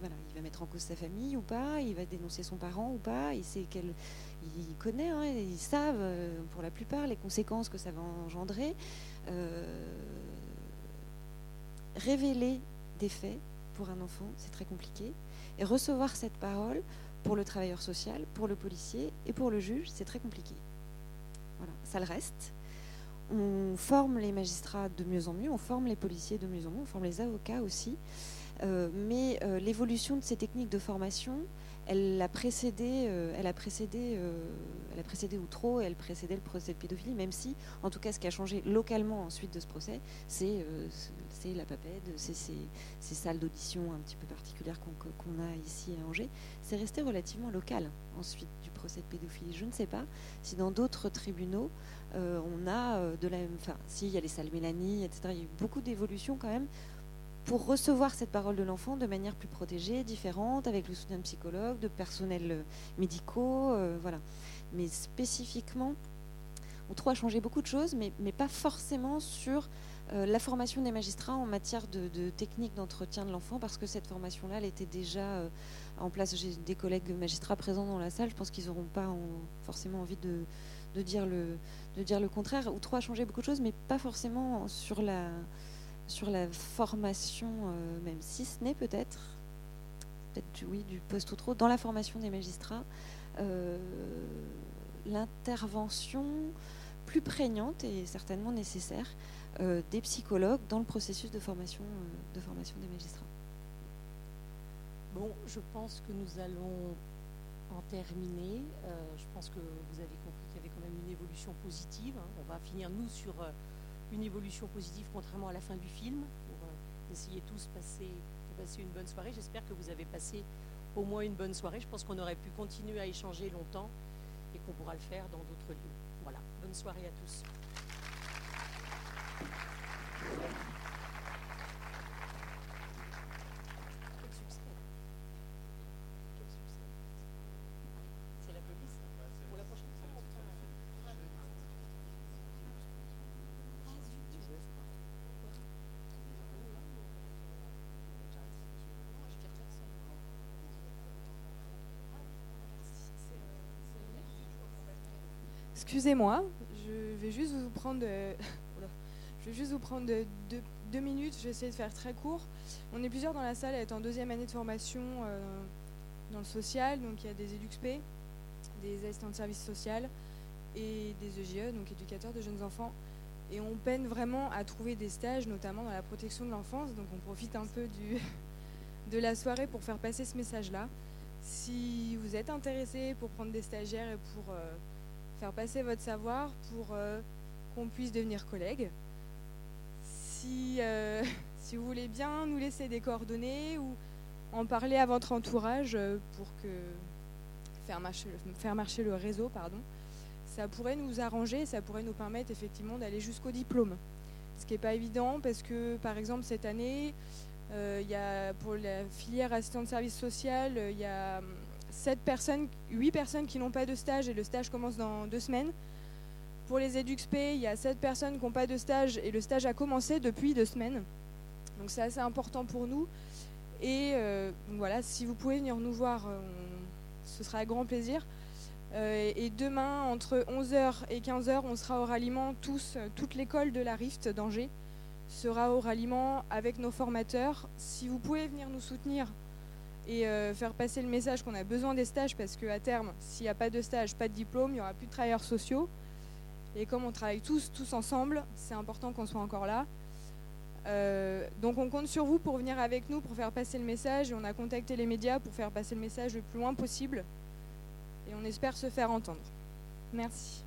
voilà, il va mettre en cause sa famille ou pas, il va dénoncer son parent ou pas, il sait qu'elle, il connaît, hein, ils savent euh, pour la plupart les conséquences que ça va engendrer. Euh, révéler des faits pour un enfant, c'est très compliqué. Et recevoir cette parole, pour le travailleur social, pour le policier et pour le juge, c'est très compliqué. Voilà, ça le reste. On forme les magistrats de mieux en mieux, on forme les policiers de mieux en mieux, on forme les avocats aussi. Euh, mais euh, l'évolution de ces techniques de formation, elle a précédé, euh, elle a précédé, elle a précédé ou trop, elle précédait le procès de pédophilie, même si, en tout cas, ce qui a changé localement ensuite de ce procès, c'est la PAPED, c'est ces, salles d'audition un petit peu particulières qu'on a ici à Angers. C'est resté relativement local ensuite du procès de pédophilie. Je ne sais pas si dans d'autres tribunaux, on a de la même. Enfin, s'il y a les salles Mélanie, etc., il y a eu beaucoup d'évolutions quand même pour recevoir cette parole de l'enfant de manière plus protégée, différente, avec le soutien de psychologues, de personnels euh, médicaux, euh, voilà. Mais spécifiquement, on trouve à changer beaucoup de choses, mais, mais pas forcément sur euh, la formation des magistrats en matière de, technique d'entretien de l'enfant, parce que cette formation-là, elle était déjà en place. J'ai des collègues magistrats présents dans la salle, je pense qu'ils n'auront pas forcément envie de, de, dire le, de dire le contraire. Outreau a changé beaucoup de choses, mais pas forcément sur la sur la formation, euh, même si ce n'est peut-être, peut-être du poste trop, dans la formation des magistrats, euh, l'intervention plus prégnante et certainement nécessaire euh, des psychologues dans le processus de formation, de formation des magistrats. Bon, je pense que nous allons en terminer. je pense que vous avez compris qu'il y avait quand même une évolution positive. Hein. On va finir, nous, sur une évolution positive contrairement à la fin du film, pour euh, essayer tous de passer une bonne soirée. J'espère que vous avez passé au moins une bonne soirée. Je pense qu'on aurait pu continuer à échanger longtemps et qu'on pourra le faire dans d'autres lieux. Voilà, bonne soirée à tous. Quel succès. Quel succès. C'est la police. Pour la prochaine fois, on fera un- Ah, zut. Excusez-moi, je vais juste vous prendre, euh, deux, minutes. Je vais essayer de faire très court. On est plusieurs dans la salle à être en deuxième année de formation euh, dans le social. Donc il y a des EduxP, des assistants de service social et des EGE, donc éducateurs de jeunes enfants. Et on peine vraiment à trouver des stages, notamment dans la protection de l'enfance. Donc on profite un peu de la soirée pour faire passer ce message-là. Si vous êtes intéressé pour prendre des stagiaires et pour euh, faire passer votre savoir, pour euh, qu'on puisse devenir collègues, si, euh, si vous voulez bien nous laisser des coordonnées ou en parler à votre entourage euh, pour que faire marcher, faire marcher le réseau, pardon, ça pourrait nous arranger, ça pourrait nous permettre effectivement d'aller jusqu'au diplôme. Ce qui n'est pas évident parce que par exemple cette année, il y a pour la filière assistant de service social, il y a hum, sept personnes, 8 personnes qui n'ont pas de stage et le stage commence dans deux semaines. Pour les EduxP, il y a 7 personnes qui n'ont pas de stage et le stage a commencé depuis deux semaines. Donc c'est assez important pour nous. Et euh, voilà, si vous pouvez venir nous voir, euh, ce sera avec grand plaisir. Euh, et demain, entre 11h et 15h, on sera au ralliement tous, toute l'école de la Rift d'Angers sera au ralliement avec nos formateurs. Si vous pouvez venir nous soutenir et euh, faire passer le message qu'on a besoin des stages parce qu'à terme, s'il n'y a pas de stage, pas de diplôme, il n'y aura plus de travailleurs sociaux. Et comme on travaille tous, tous ensemble, c'est important qu'on soit encore là. Euh, donc on compte sur vous pour venir avec nous pour faire passer le message et on a contacté les médias pour faire passer le message le plus loin possible et on espère se faire entendre. Merci.